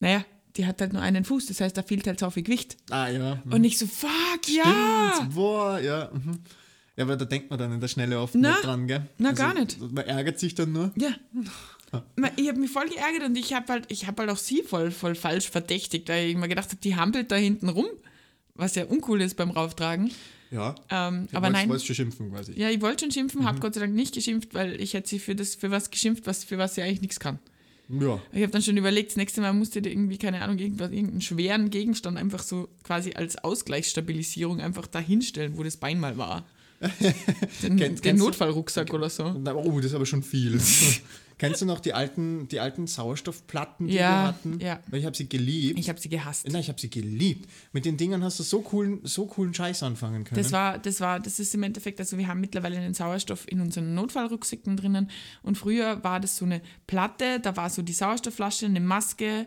naja, die hat halt nur einen Fuß, das heißt, da fehlt halt so viel Gewicht. Ah, ja. mhm. Und ich so, fuck, ja! Stimmt. Boah, ja. Mhm. Ja, aber da denkt man dann in der Schnelle oft Na, nicht dran, gell? Also, na, gar nicht. Man ärgert sich dann nur. Ja. Ma- Ich habe mich voll geärgert und ich habe halt, ich hab halt auch sie voll, voll falsch verdächtigt, weil ich mir gedacht habe, die hampelt da hinten rum, was ja uncool ist beim Rauftragen. Ja. Ähm, Du aber nein, wolltest schon schimpfen quasi. ja, ich wollte schon schimpfen, habe Gott sei Dank nicht geschimpft, weil ich hätte sie für, das, für was geschimpft, was, für was sie eigentlich nichts kann. Ja. Ich habe dann schon überlegt, das nächste Mal musste dir irgendwie, keine Ahnung, irgendwas, irgendeinen schweren Gegenstand einfach so quasi als Ausgleichsstabilisierung einfach dahinstellen, wo das Bein mal war. Den, Kennt- den Notfallrucksack oder so. Na, Oh, das ist aber schon viel. Kennst du noch die alten, die alten Sauerstoffplatten, die Ja, wir hatten? ja. Weil ich habe sie geliebt. Ich habe sie gehasst. Nein, ich habe sie geliebt. Mit den Dingern hast du so coolen, so coolen Scheiß anfangen können. Das war, das war, das ist im Endeffekt, also wir haben mittlerweile einen Sauerstoff in unseren Notfallrucksäcken drinnen und früher war das so eine Platte, da war so die Sauerstoffflasche, eine Maske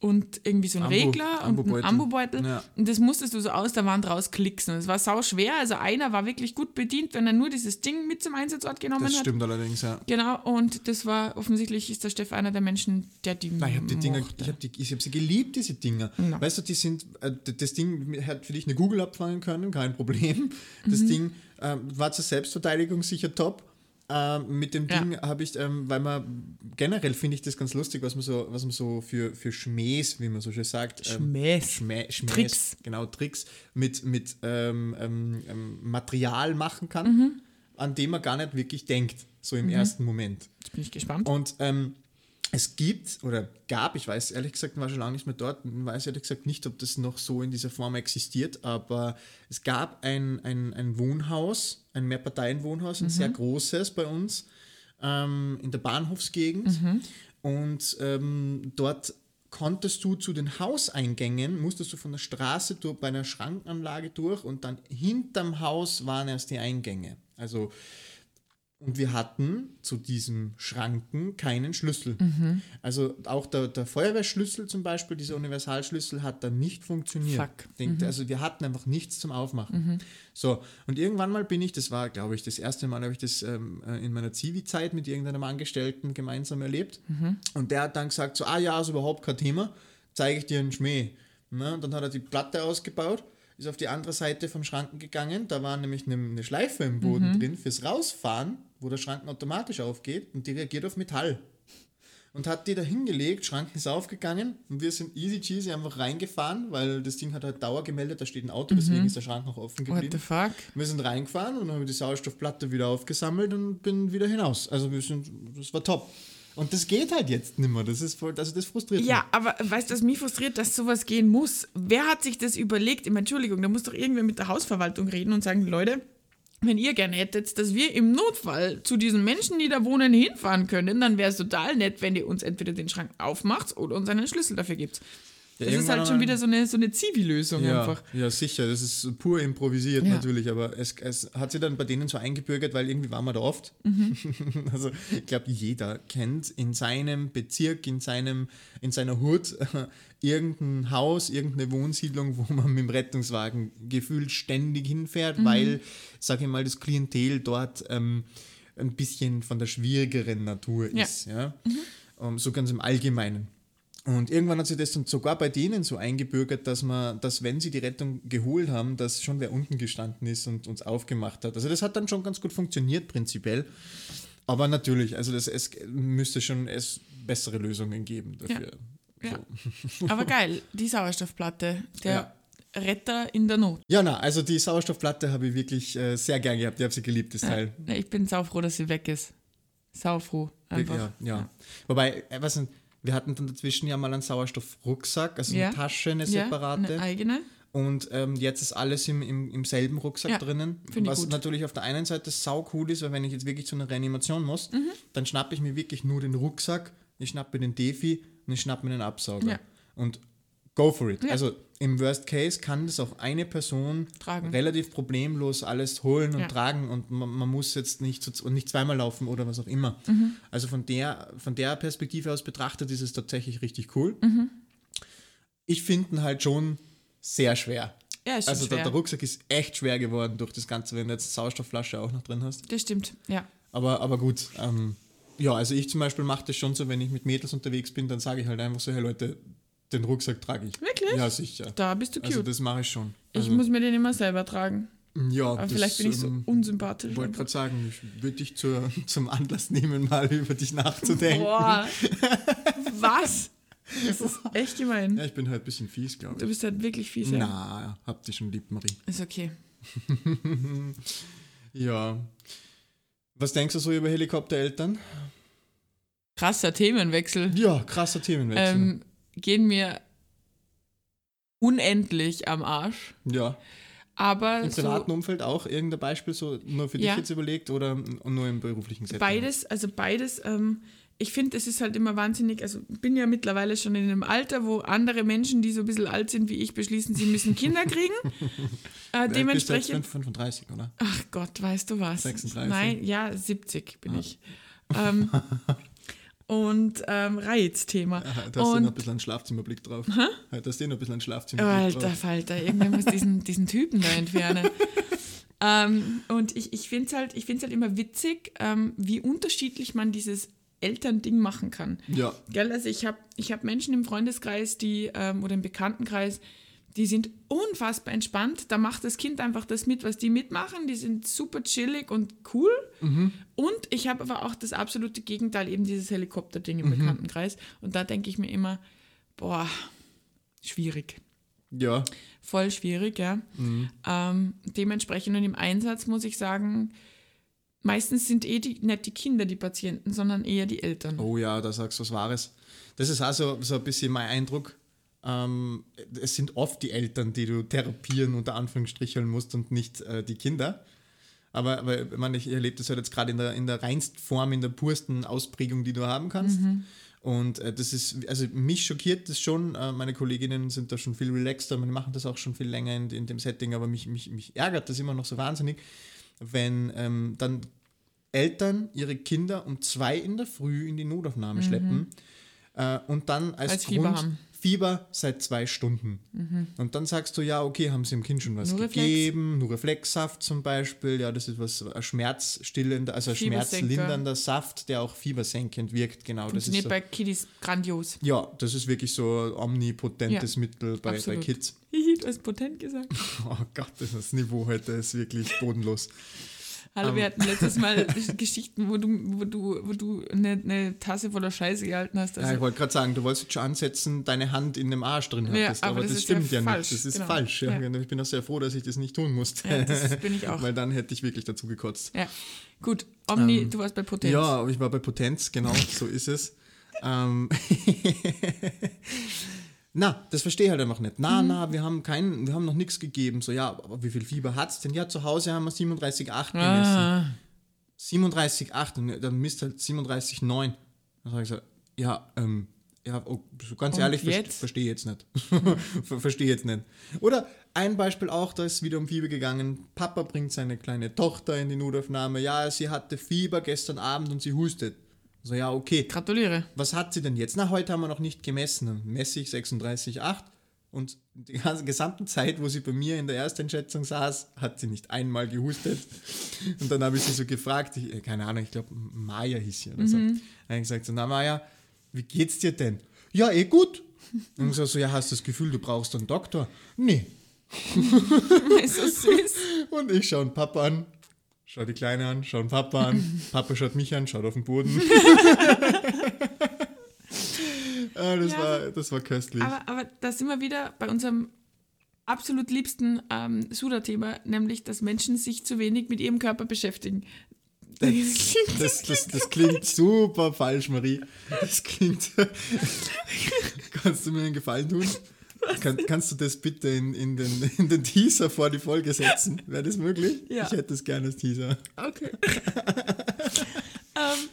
und irgendwie so ein Ambu- Regler und ein Ambubeutel. Ambubeutel Ja. und das musstest du so aus der Wand rausklicksen. Und es war sau schwer, also einer war wirklich gut bedient, wenn er nur dieses Ding mit zum Einsatzort genommen das hat. stimmt allerdings, ja. Genau, und das war offensichtlich ist der Steff einer der Menschen, der die Nein, ich habe die Dinger, ich habe hab sie geliebt, diese Dinger. Ja. Weißt du, die sind, äh, das Ding hat für dich eine Google abfangen können, kein Problem. Das Mhm. Ding ähm, war zur Selbstverteidigung sicher top. Ähm, mit dem Ja. Ding habe ich, ähm, weil man generell finde ich das ganz lustig, was man so, was man so für, für Schmähs, wie man so schön sagt, ähm, Schmähs. Schmä Schmähs, Tricks. genau Tricks mit, mit ähm, ähm, ähm, Material machen kann, Mhm. an dem man gar nicht wirklich denkt, so im ersten Moment. Jetzt bin ich gespannt. Und ähm, es gibt oder gab, ich weiß ehrlich gesagt, war schon lange nicht mehr dort, weiß ehrlich gesagt nicht, ob das noch so in dieser Form existiert, aber es gab ein, ein, ein Wohnhaus, ein Mehrparteienwohnhaus, ein sehr großes bei uns ähm, in der Bahnhofsgegend. Und ähm, dort konntest du zu den Hauseingängen, musstest du von der Straße durch, bei einer Schrankanlage durch und dann hinterm Haus waren erst die Eingänge. Also und wir hatten zu diesen Schranken keinen Schlüssel. Mhm. Also auch der, der Feuerwehrschlüssel zum Beispiel, dieser Universalschlüssel, hat dann nicht funktioniert. Fuck. Mhm. Denkt, Also wir hatten einfach nichts zum Aufmachen. So, und irgendwann mal bin ich, das war, glaube ich, das erste Mal habe ich das ähm, äh, in meiner Zivi-Zeit mit irgendeinem Angestellten gemeinsam erlebt. Mhm. Und der hat dann gesagt, so, ah ja, ist überhaupt kein Thema, zeige ich dir einen Schmäh. Ne? Und dann hat er die Platte ausgebaut, ist auf die andere Seite vom Schranken gegangen. Da war nämlich eine, eine Schleife im Boden Mhm. drin fürs Rausfahren, wo der Schranken automatisch aufgeht und die reagiert auf Metall. Und hat die da hingelegt, Schranken ist aufgegangen und wir sind easy cheesy einfach reingefahren, weil das Ding hat halt Dauer gemeldet, da steht ein Auto, deswegen ist der Schrank noch offen Mhm. What geblieben. the fuck? Wir sind reingefahren und dann habe ich die Sauerstoffplatte wieder aufgesammelt und bin wieder hinaus. Also wir sind, das war top. Und das geht halt jetzt nicht mehr. Das ist voll, also das frustriert Ja, aber weißt du, was mich frustriert, dass sowas gehen muss? Wer hat sich das überlegt? Ich meine, Entschuldigung, da muss doch irgendwer mit der Hausverwaltung reden und sagen, Leute, wenn ihr gerne hättet, dass wir im Notfall zu diesen Menschen, die da wohnen, hinfahren können, dann wäre es total nett, wenn ihr uns entweder den Schrank aufmacht oder uns einen Schlüssel dafür gibt. Das ist halt schon wieder so eine, so eine Zivi-Lösung Ja, einfach. ja, sicher. Das ist pur improvisiert Ja. natürlich, aber es, es hat sich dann bei denen so eingebürgert, weil irgendwie waren wir da oft. Mhm. Also ich glaube, jeder kennt in seinem Bezirk, in, seinem, in seiner Hut irgendein Haus, irgendeine Wohnsiedlung, wo man mit dem Rettungswagen gefühlt ständig hinfährt, weil, sage ich mal, das Klientel dort ähm, ein bisschen von der schwierigeren Natur Ja. ist. Ja? Ähm, so ganz im Allgemeinen. Und irgendwann hat sich das dann sogar bei denen so eingebürgert, dass man, dass wenn sie die Rettung geholt haben, dass schon wer unten gestanden ist und uns aufgemacht hat. Also das hat dann schon ganz gut funktioniert prinzipiell. Aber natürlich, also das, es müsste schon es bessere Lösungen geben dafür. Ja. So. Aber geil, die Sauerstoffplatte, der Ja. Retter in der Not. Ja, na, also die Sauerstoffplatte habe ich wirklich äh, sehr gern gehabt. Ich habe sie geliebt, das Teil. Ja, ich bin saufroh, dass sie weg ist. Saufroh, einfach. Ja, ja. Wobei, äh, was denn, wir hatten dann dazwischen ja mal einen Sauerstoffrucksack, also Ja. eine Tasche, eine Ja, separate. eine eigene. Und ähm, jetzt ist alles im, im, im selben Rucksack Ja, drinnen. Was natürlich auf der einen Seite sau cool ist, weil wenn ich jetzt wirklich zu einer Reanimation muss, Mhm. dann schnappe ich mir wirklich nur den Rucksack, ich schnappe mir den Defi und ich schnappe mir den Absauger. Ja. Und go for it. Ja. Also im Worst Case kann das auch eine Person Tragen. relativ problemlos alles holen und Ja. tragen und man, man muss jetzt nicht, zu, und nicht zweimal laufen oder was auch immer. Mhm. Also von der, von der Perspektive aus betrachtet ist es tatsächlich richtig cool. Mhm. Ich finde ihn halt schon sehr schwer. Ja, ist schon Also der, schwer. der Rucksack ist echt schwer geworden durch das Ganze, wenn du jetzt Sauerstoffflasche auch noch drin hast. Das stimmt, ja. Aber, aber gut, ähm, ja, also ich zum Beispiel mache das schon so, wenn ich mit Mädels unterwegs bin, dann sage ich halt einfach so, hey Leute, den Rucksack trage ich. Wirklich? Ja, sicher. Da bist du cute. Also das mache ich schon. ich Also, muss mir den immer selber tragen. ja, Aber das, vielleicht bin ich so ähm, unsympathisch. Ich wollte gerade sagen, ich würde dich zur, zum Anlass nehmen, mal über dich nachzudenken. Boah. Was? Das ist echt gemein. Ja, ich bin halt ein bisschen fies, glaube Du ich. bist halt wirklich fies. Ja. Na, habt ihr schon lieb, Marie. Ist okay. Ja. Was denkst du so über Helikoptereltern? Krasser Themenwechsel. Ja, krasser Themenwechsel. Ähm, gehen mir unendlich am Arsch. ja. Aber Im so privaten Umfeld auch irgendein Beispiel so nur für Ja. dich jetzt überlegt oder nur im beruflichen Setting? beides, also beides, ähm, ich finde, es ist halt immer wahnsinnig, also ich bin ja mittlerweile schon in einem Alter, wo andere Menschen, die so ein bisschen alt sind wie ich, beschließen, sie müssen Kinder kriegen. äh, Äh, bist du jetzt dementsprechend. 35, oder? Ach Gott, weißt du was? 36? Nein, ja, 70 bin ich. Ähm, und ähm, Reizthema. Da hast du noch ein bisschen einen Schlafzimmerblick drauf. Da hast du noch ein bisschen einen Schlafzimmerblick Alter drauf. Falter, irgendwer muss diesen, diesen Typen da entfernen. ähm, und ich, ich finde es halt, ich find's halt immer witzig, ähm, wie unterschiedlich man dieses Elternding machen kann. Ja, Gell? Also ich habe ich hab Menschen im Freundeskreis, die, ähm, oder im Bekanntenkreis, die sind unfassbar entspannt. Da macht das Kind einfach das mit, was die mitmachen. Die sind super chillig und cool. Und ich habe aber auch das absolute Gegenteil, eben dieses Helikopterding im Bekanntenkreis. Und da denke ich mir immer, boah, schwierig. ja. Voll schwierig, ja. Ähm, dementsprechend und im Einsatz muss ich sagen, meistens sind eh die, nicht die Kinder die Patienten, sondern eher die Eltern. Oh ja, da sagst du was Wahres. Das ist also so ein bisschen mein Eindruck. Ähm, es sind oft die Eltern, die du therapieren, unter Anführungsstrichen musst und nicht äh, die Kinder. Aber, aber ich, meine, ich erlebe das halt jetzt gerade in der, in der reinsten Form, in der pursten Ausprägung, die du haben kannst. Und äh, das ist, also mich schockiert das schon. Äh, meine Kolleginnen sind da schon viel relaxter, die machen das auch schon viel länger in, in dem Setting, aber mich, mich, mich ärgert das immer noch so wahnsinnig, wenn ähm, dann Eltern ihre Kinder um zwei in der Früh in die Notaufnahme schleppen äh, und dann als, Als Grund. Fieber seit zwei Stunden. Und dann sagst du, ja, okay, haben sie dem Kind schon was Nur Reflex. gegeben, nur Reflexsaft zum Beispiel, ja, das ist was ein schmerzstillender, also schmerzlindernder Saft, der auch fiebersenkend wirkt, genau. Das ist so, bei Kiddies grandios. ja, das ist wirklich so ein omnipotentes Ja, Mittel bei, bei absolut. Kids. Hihi, du hast potent gesagt. Oh Gott, das Niveau heute ist wirklich bodenlos. Hallo, Ähm. wir hatten letztes Mal Geschichten, wo du, wo du, wo du eine, eine Tasse voller Scheiße gehalten hast. ja, ich Also, wollte gerade sagen, du wolltest schon ansetzen, deine Hand in dem Arsch drin Ja, hattest, aber aber, das das, ja stimmt ja, falsch, nicht. Das ist genau. falsch. Ja. Ja. Ich bin auch sehr froh, dass ich das nicht tun musste. ja, das bin ich auch. Weil dann hätte ich wirklich dazu gekotzt. Ja, gut. Omni, du warst bei Potenz. Ähm, Ja, aber ich war bei Potenz, genau, so ist es. Ähm, na, das verstehe ich halt einfach nicht. Na, Mhm. na, wir haben keinen, wir haben noch nichts gegeben. So, ja, aber wie viel Fieber hat's denn? Ja, zu Hause haben wir 37,8 gemessen. Ah, 37,8 und dann misst halt 37,9. Dann habe ich gesagt, ja, ähm, ja, oh, so ganz Und ehrlich, verstehe jetzt? verstehe jetzt nicht. Ver- verstehe jetzt nicht. Oder ein Beispiel auch, da ist wieder um Fieber gegangen. Papa bringt seine kleine Tochter in die Notaufnahme. Ja, sie hatte Fieber gestern Abend und sie hustet. So, ja, okay. gratuliere. Was hat sie denn jetzt? Na, heute haben wir noch nicht gemessen. Dann messe ich 36,8 und die ganze gesamte Zeit, wo sie bei mir in der Ersteinschätzung saß, hat sie nicht einmal gehustet. Und dann habe ich sie so gefragt, ich, äh, keine Ahnung, ich glaube, Maya hieß sie oder so. Dann habe ich gesagt, so, na Maya, wie geht's dir denn? Ja, eh gut. Und so, so, ja, hast du das Gefühl, du brauchst einen Doktor? Nee. ist so süß. Und ich schaue Papa an, schau die Kleine an, schau den Papa an, Papa schaut mich an, schaut auf den Boden. ah, das, Ja, war, das war köstlich. Aber, aber da sind wir wieder bei unserem absolut liebsten ähm, Suda-Thema, nämlich, dass Menschen sich zu wenig mit ihrem Körper beschäftigen. Das, das, das, das klingt super falsch, Marie. Das klingt. Kannst du mir einen Gefallen tun? Kann, kannst du das bitte in, in, den, in den Teaser vor die Folge setzen? Wäre das möglich? Ja. Ich hätte es gerne als Teaser. Okay. ähm,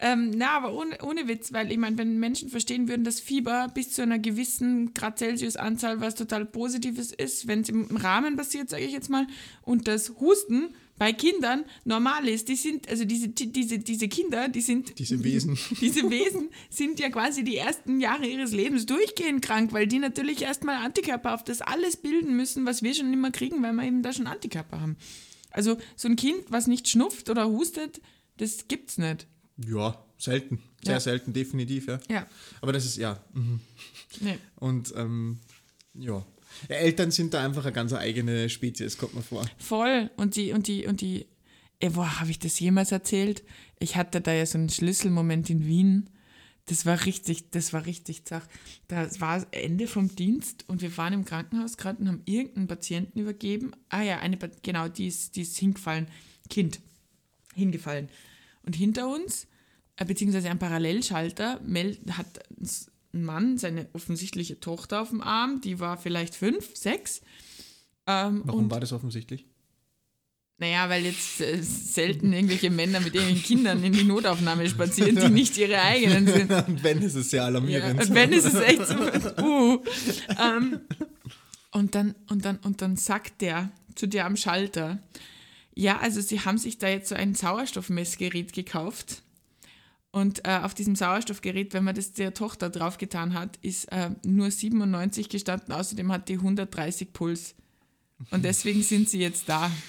ähm, na, aber ohne, ohne Witz, weil ich meine, wenn Menschen verstehen würden, dass Fieber bis zu einer gewissen Grad Celsius-Anzahl was total Positives ist, wenn es im Rahmen passiert, sage ich jetzt mal, und das Husten bei Kindern normal ist, die sind, also diese, die- diese, diese Kinder, die sind Diese Wesen. diese Wesen sind ja quasi die ersten Jahre ihres Lebens durchgehend krank, weil die natürlich erstmal Antikörper auf das alles bilden müssen, was wir schon immer kriegen, weil wir eben da schon Antikörper haben. Also so ein Kind, was nicht schnupft oder hustet, das gibt's nicht. Ja, selten. Sehr Ja. selten, definitiv, ja. Ja. Aber das ist, ja. mhm. Nee. Und, ähm, ja. Eltern sind da einfach eine ganz eigene Spezies, kommt mir vor. Voll. Und die, und die, und die, ey, boah, habe ich das jemals erzählt? Ich hatte da ja so einen Schlüsselmoment in Wien. Das war richtig, das war richtig zach. Das war Ende vom Dienst und wir waren im Krankenhaus gerade und haben irgendeinen Patienten übergeben. Ah ja, eine, genau, die ist, die ist hingefallen. Kind. Hingefallen. Und hinter uns, beziehungsweise am Parallelschalter, hat ein Mann seine offensichtliche Tochter auf dem Arm, die war vielleicht fünf, sechs. Ähm, Warum war das offensichtlich? naja, weil jetzt äh, selten irgendwelche Männer mit ihren Kindern in die Notaufnahme spazieren, die nicht ihre eigenen sind. Und wenn, ist es sehr Ja, alarmierend. und wenn ist es echt so, uh. ähm, und, dann, und, dann, und dann sagt der zu dir am Schalter, ja, also sie haben sich da jetzt so ein Sauerstoffmessgerät gekauft. Und äh, auf diesem Sauerstoffgerät, wenn man das der Tochter draufgetan hat, ist äh, nur 97 gestanden. Außerdem hat die 130 Puls. Und deswegen sind sie jetzt da.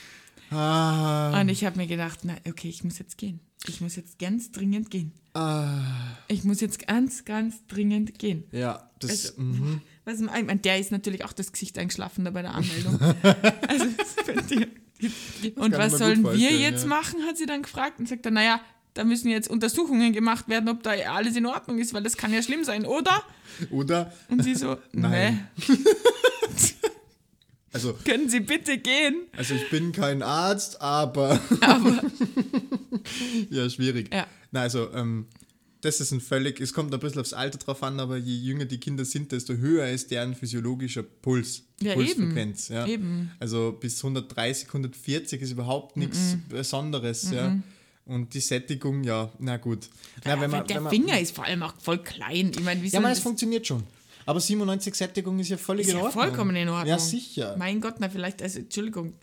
Ah, Und ich habe mir gedacht, na okay, ich muss jetzt gehen. Ich muss jetzt ganz dringend gehen. ah, Ich muss jetzt ganz, ganz dringend gehen. ja, das, Also, mhm. Was, ich meine, der ist natürlich auch das Gesicht eingeschlafen da bei der Anmeldung. also, die, die, und was sollen wir jetzt ja. machen, hat sie dann gefragt und sagt dann, naja, da müssen jetzt Untersuchungen gemacht werden, ob da alles in Ordnung ist, weil das kann ja schlimm sein, oder? Oder, Und sie so, Nein. nee, also, können Sie bitte gehen? also ich bin kein Arzt, aber, Aber, ja, schwierig. ja, Na, also, ähm, das ist ein völlig, es kommt ein bisschen aufs Alter drauf an, aber je jünger die Kinder sind, desto höher ist deren physiologischer Puls, Ja, Pulsfrequenz. Ja. eben. Also bis 130, 140 ist überhaupt nichts Besonderes. Ja. Und die Sättigung, ja, na gut. Na, ja, wenn man, der man, Finger ist vor allem auch voll klein. Ich meine, wie Ja, aber es funktioniert schon. Aber 97 Sättigung ist ja völlig Ist in ja Ordnung. vollkommen in Ordnung. Ja, sicher. Mein Gott, na vielleicht, also Entschuldigung,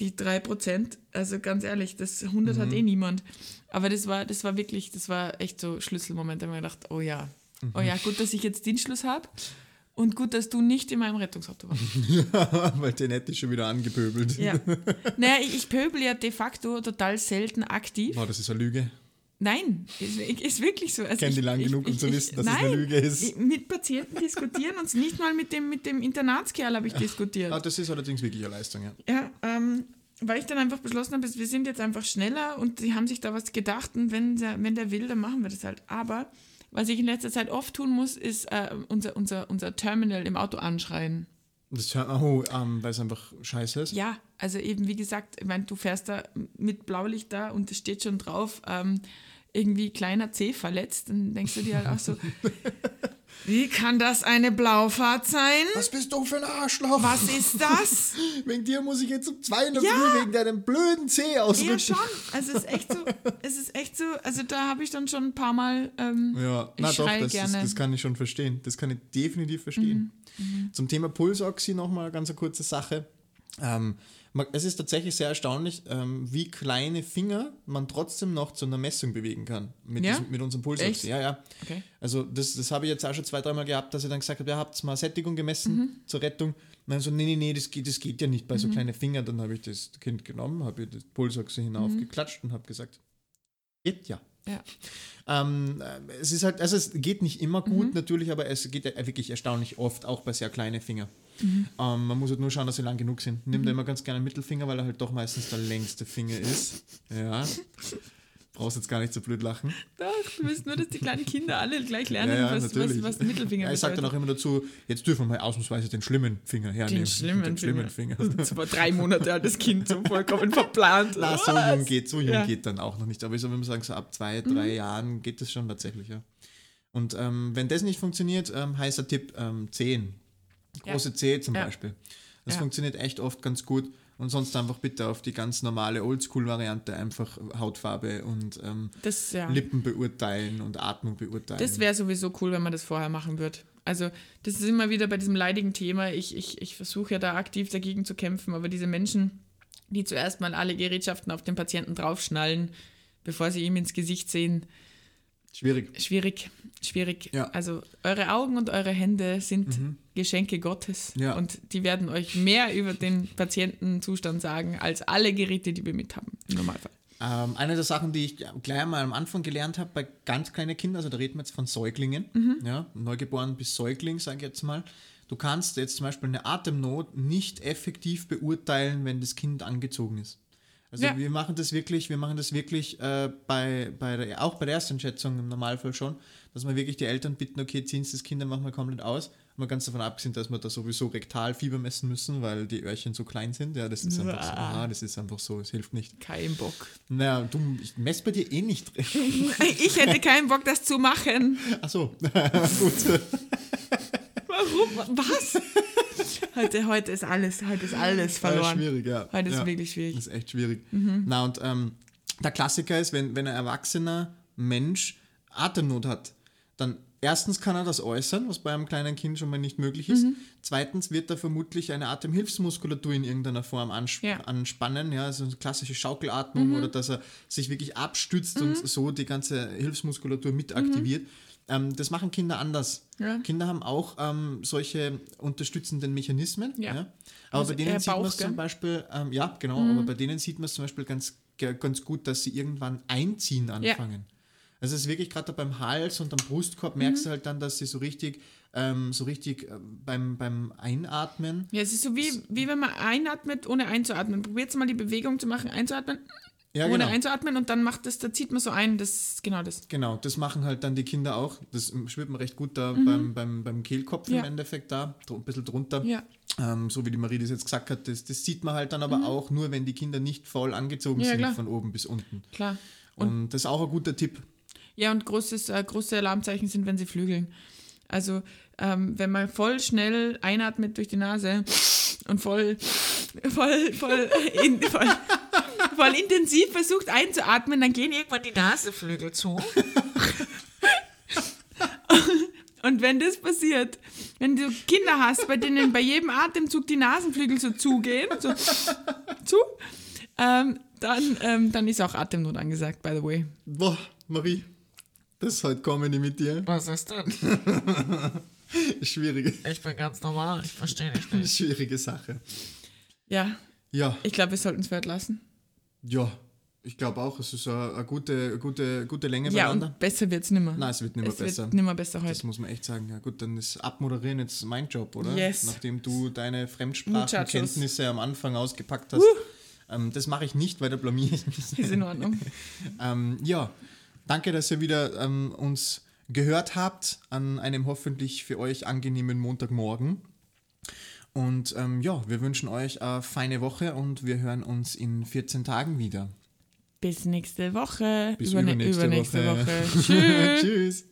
die 3%, also ganz ehrlich, das 100 Mhm. hat eh niemand. Aber das war, das war wirklich, das war echt so Schlüsselmoment, da habe ich mir gedacht, oh ja, oh ja, gut, dass ich jetzt Dienstschluss habe und gut, dass du nicht in meinem Rettungsauto warst. Ja, weil den hätte ich schon wieder angepöbelt. Ja. Naja, ich, ich pöbel ja de facto total selten aktiv. Oh, das ist eine Lüge. Nein, ist, ist wirklich so. Also Kenn die lang ich- genug, um ich- zu wissen, dass es nein, eine Lüge ist. Mit Patienten diskutieren und nicht mal mit dem, mit dem Internatskerl habe ich diskutiert. Ah, das ist allerdings wirklich eine Leistung, ja. Ja, ähm, weil ich dann einfach beschlossen habe, wir sind jetzt einfach schneller und sie haben sich da was gedacht und wenn der, wenn der will, dann machen wir das halt. Aber was ich in letzter Zeit oft tun muss, ist äh, unser, unser, unser Terminal im Auto anschreien. Das, oh, ähm, weil es einfach scheiße ist. Ja, also eben wie gesagt, ich meine, du fährst da mit Blaulicht da und es steht schon drauf, ähm, irgendwie kleiner C verletzt, dann denkst du dir halt auch so, wie kann das eine Blaufahrt sein? Was bist du für ein Arschloch? Was ist das? Wegen dir muss ich jetzt um zwei in der Ja. Früh wegen deinem blöden Zeh ausrücken. Ja, schon. Also es ist echt so, es ist echt so, also da habe ich dann schon ein paar Mal, ähm, Ja, na doch, das. Mhm, das kann ich schon verstehen. Das kann ich definitiv verstehen. Zum Thema Pulsoxy nochmal ganz eine kurze Sache. Ähm, es ist tatsächlich sehr erstaunlich, ähm, wie kleine Finger man trotzdem noch zu einer Messung bewegen kann mit, Ja? diesem, mit unserem Pulsoxy. Echt? Ja, ja. Okay. Also das, das habe ich jetzt auch schon zwei, dreimal gehabt, dass ich dann gesagt habe, ja, habt mal Sättigung gemessen zur Rettung. Dann so, nee, nee, nee, das geht, das geht ja nicht bei so kleinen Fingern. Dann habe ich das Kind genommen, habe ihr das Pulsoxy hinaufgeklatscht und habe gesagt, geht ja. ja. Ähm, äh, es ist halt, also es geht nicht immer gut natürlich, aber es geht wirklich erstaunlich oft, auch bei sehr kleinen Fingern. Ähm, man muss halt nur schauen, dass sie lang genug sind. Nimm da immer ganz gerne einen Mittelfinger, weil er halt doch meistens der längste Finger ist. Ja. Brauchst jetzt gar nicht so blöd lachen. Doch, du willst nur, dass die kleinen Kinder alle gleich lernen, Ja, ja, was, was, was der Mittelfinger Ja, ich sage dann auch immer dazu, jetzt dürfen wir mal ausnahmsweise den schlimmen Finger hernehmen. Den schlimmen, den schlimmen Finger. Finger. Das war drei Monate altes Kind, so vollkommen verplant. Na, so Was? jung geht, so jung Ja. geht dann auch noch nicht. Aber ich soll mal sagen, so ab zwei, drei Jahren geht das schon tatsächlich, ja. Und ähm, wenn das nicht funktioniert, ähm, heißer Tipp, ähm, Zehen. Große Ja. Zehe zum. Beispiel. Das funktioniert echt oft ganz gut. Und sonst einfach bitte auf die ganz normale Oldschool-Variante einfach Hautfarbe und ähm, Das, ja. Lippen beurteilen und Atmung beurteilen. Das wäre sowieso cool, wenn man das vorher machen würde. Also, das ist immer wieder bei diesem leidigen Thema. Ich, ich, ich versuche ja da aktiv dagegen zu kämpfen, aber diese Menschen, die zuerst mal alle Gerätschaften auf den Patienten draufschnallen, bevor sie ihm ins Gesicht sehen, Schwierig. schwierig, schwierig. Ja. Also, eure Augen und eure Hände sind Geschenke Gottes Ja. und die werden euch mehr über den Patientenzustand sagen, als alle Geräte, die wir mit haben, im Normalfall. Ähm, eine der Sachen, die ich gleich mal am Anfang gelernt habe bei ganz kleinen Kindern, also da reden wir jetzt von Säuglingen, ja, neugeboren bis Säugling, sage ich jetzt mal. Du kannst jetzt zum Beispiel eine Atemnot nicht effektiv beurteilen, wenn das Kind angezogen ist. Also Ja. wir machen das wirklich, wir machen das wirklich äh, bei, bei der, auch bei der Ersteinschätzung im Normalfall schon, dass wir wirklich die Eltern bitten, okay, ziehen Sie das Kind einfach mal komplett aus. Mal ganz davon abgesehen, dass wir da sowieso rektal Fieber messen müssen, weil die Öhrchen so klein sind. Ja, das ist einfach so. Aha, das ist einfach so, es hilft nicht. Kein Bock. Naja, du, ich messe bei dir eh nicht drin. Ich hätte keinen Bock, das zu machen. Achso, gut. Warum? Was? Heute, heute ist alles, heute ist alles verloren. schwierig, ja. Heute ist ja. wirklich schwierig. Mhm. Das ist echt schwierig. Na, und ähm, der Klassiker ist, wenn, wenn ein erwachsener Mensch Atemnot hat, dann erstens kann er das äußern, was bei einem kleinen Kind schon mal nicht möglich ist. Mhm. Zweitens wird er vermutlich eine Atemhilfsmuskulatur in irgendeiner Form ansp Ja. anspannen, ja, also eine klassische Schaukelatmung Mhm. oder dass er sich wirklich abstützt und so die ganze Hilfsmuskulatur mit aktiviert. Ähm, das machen Kinder anders. Mhm. Ja. Kinder haben auch ähm, solche unterstützenden Mechanismen. Ja. Ja. Aber Also bei denen sieht man es zum? Beispiel, ähm, ja, genau, aber bei denen sieht man es zum Beispiel ganz, ganz gut, dass sie irgendwann einziehen anfangen. Also es ist wirklich gerade beim Hals und am Brustkorb merkst du halt dann, dass sie so richtig, ähm, so richtig äh, beim, beim Einatmen Ja, es ist so wie, wie wenn man einatmet, ohne einzuatmen. Probiert mal die Bewegung zu machen, einzuatmen, Ja, ohne genau. einzuatmen und dann macht das, da zieht man so ein, das ist genau das. Genau, das machen halt dann die Kinder auch. Das spürt man recht gut da beim, beim, beim Kehlkopf Mhm. Ja. im Endeffekt da, ein bisschen drunter. Ja. Ähm, so wie die Marie das jetzt gesagt hat, das, das sieht man halt dann aber auch nur, wenn die Kinder nicht voll angezogen Mhm. Ja, sind klar. von oben bis unten. Klar. Und, das ist auch ein guter Tipp. Ja, und großes, äh, große Alarmzeichen sind, wenn sie flügeln. Also, ähm, wenn man voll schnell einatmet durch die Nase und voll, voll, voll, in, voll, voll intensiv versucht einzuatmen, dann gehen irgendwann die Naseflügel zu. Und wenn das passiert, wenn du Kinder hast, bei denen bei jedem Atemzug die Nasenflügel so zugehen, so zu, ähm, dann, ähm, dann ist auch Atemnot angesagt, by the way. Boah, Marie, Das ist halt Comedy mit dir. Was ist denn? Schwierige, Ich bin ganz normal, ich verstehe nicht. schwierige Sache. Ja, Ja, ich glaube, wir sollten es wert lassen. Ja. Ich glaube auch, es ist eine, eine gute, gute, gute Länge Ja, beieinander. und besser wird es nimmer. Nein, es wird nicht mehr es besser. wird nimmer besser Das heute. muss man echt sagen. Ja gut, dann ist Abmoderieren jetzt mein Job, oder? Yes. Nachdem du deine. Fremdsprachenkenntnisse am Anfang ausgepackt hast. Ähm, das mache ich nicht, weil da blamiere ich mich. Ist in Ordnung. ähm, ja, danke, dass ihr wieder ähm, uns gehört habt an einem hoffentlich für euch angenehmen Montagmorgen. Und ähm, ja, wir wünschen euch eine feine Woche und wir hören uns in 14 Tagen wieder. Bis nächste Woche. Bis Überne- übernächste, übernächste Woche. Woche. Tschüss. Tschüss.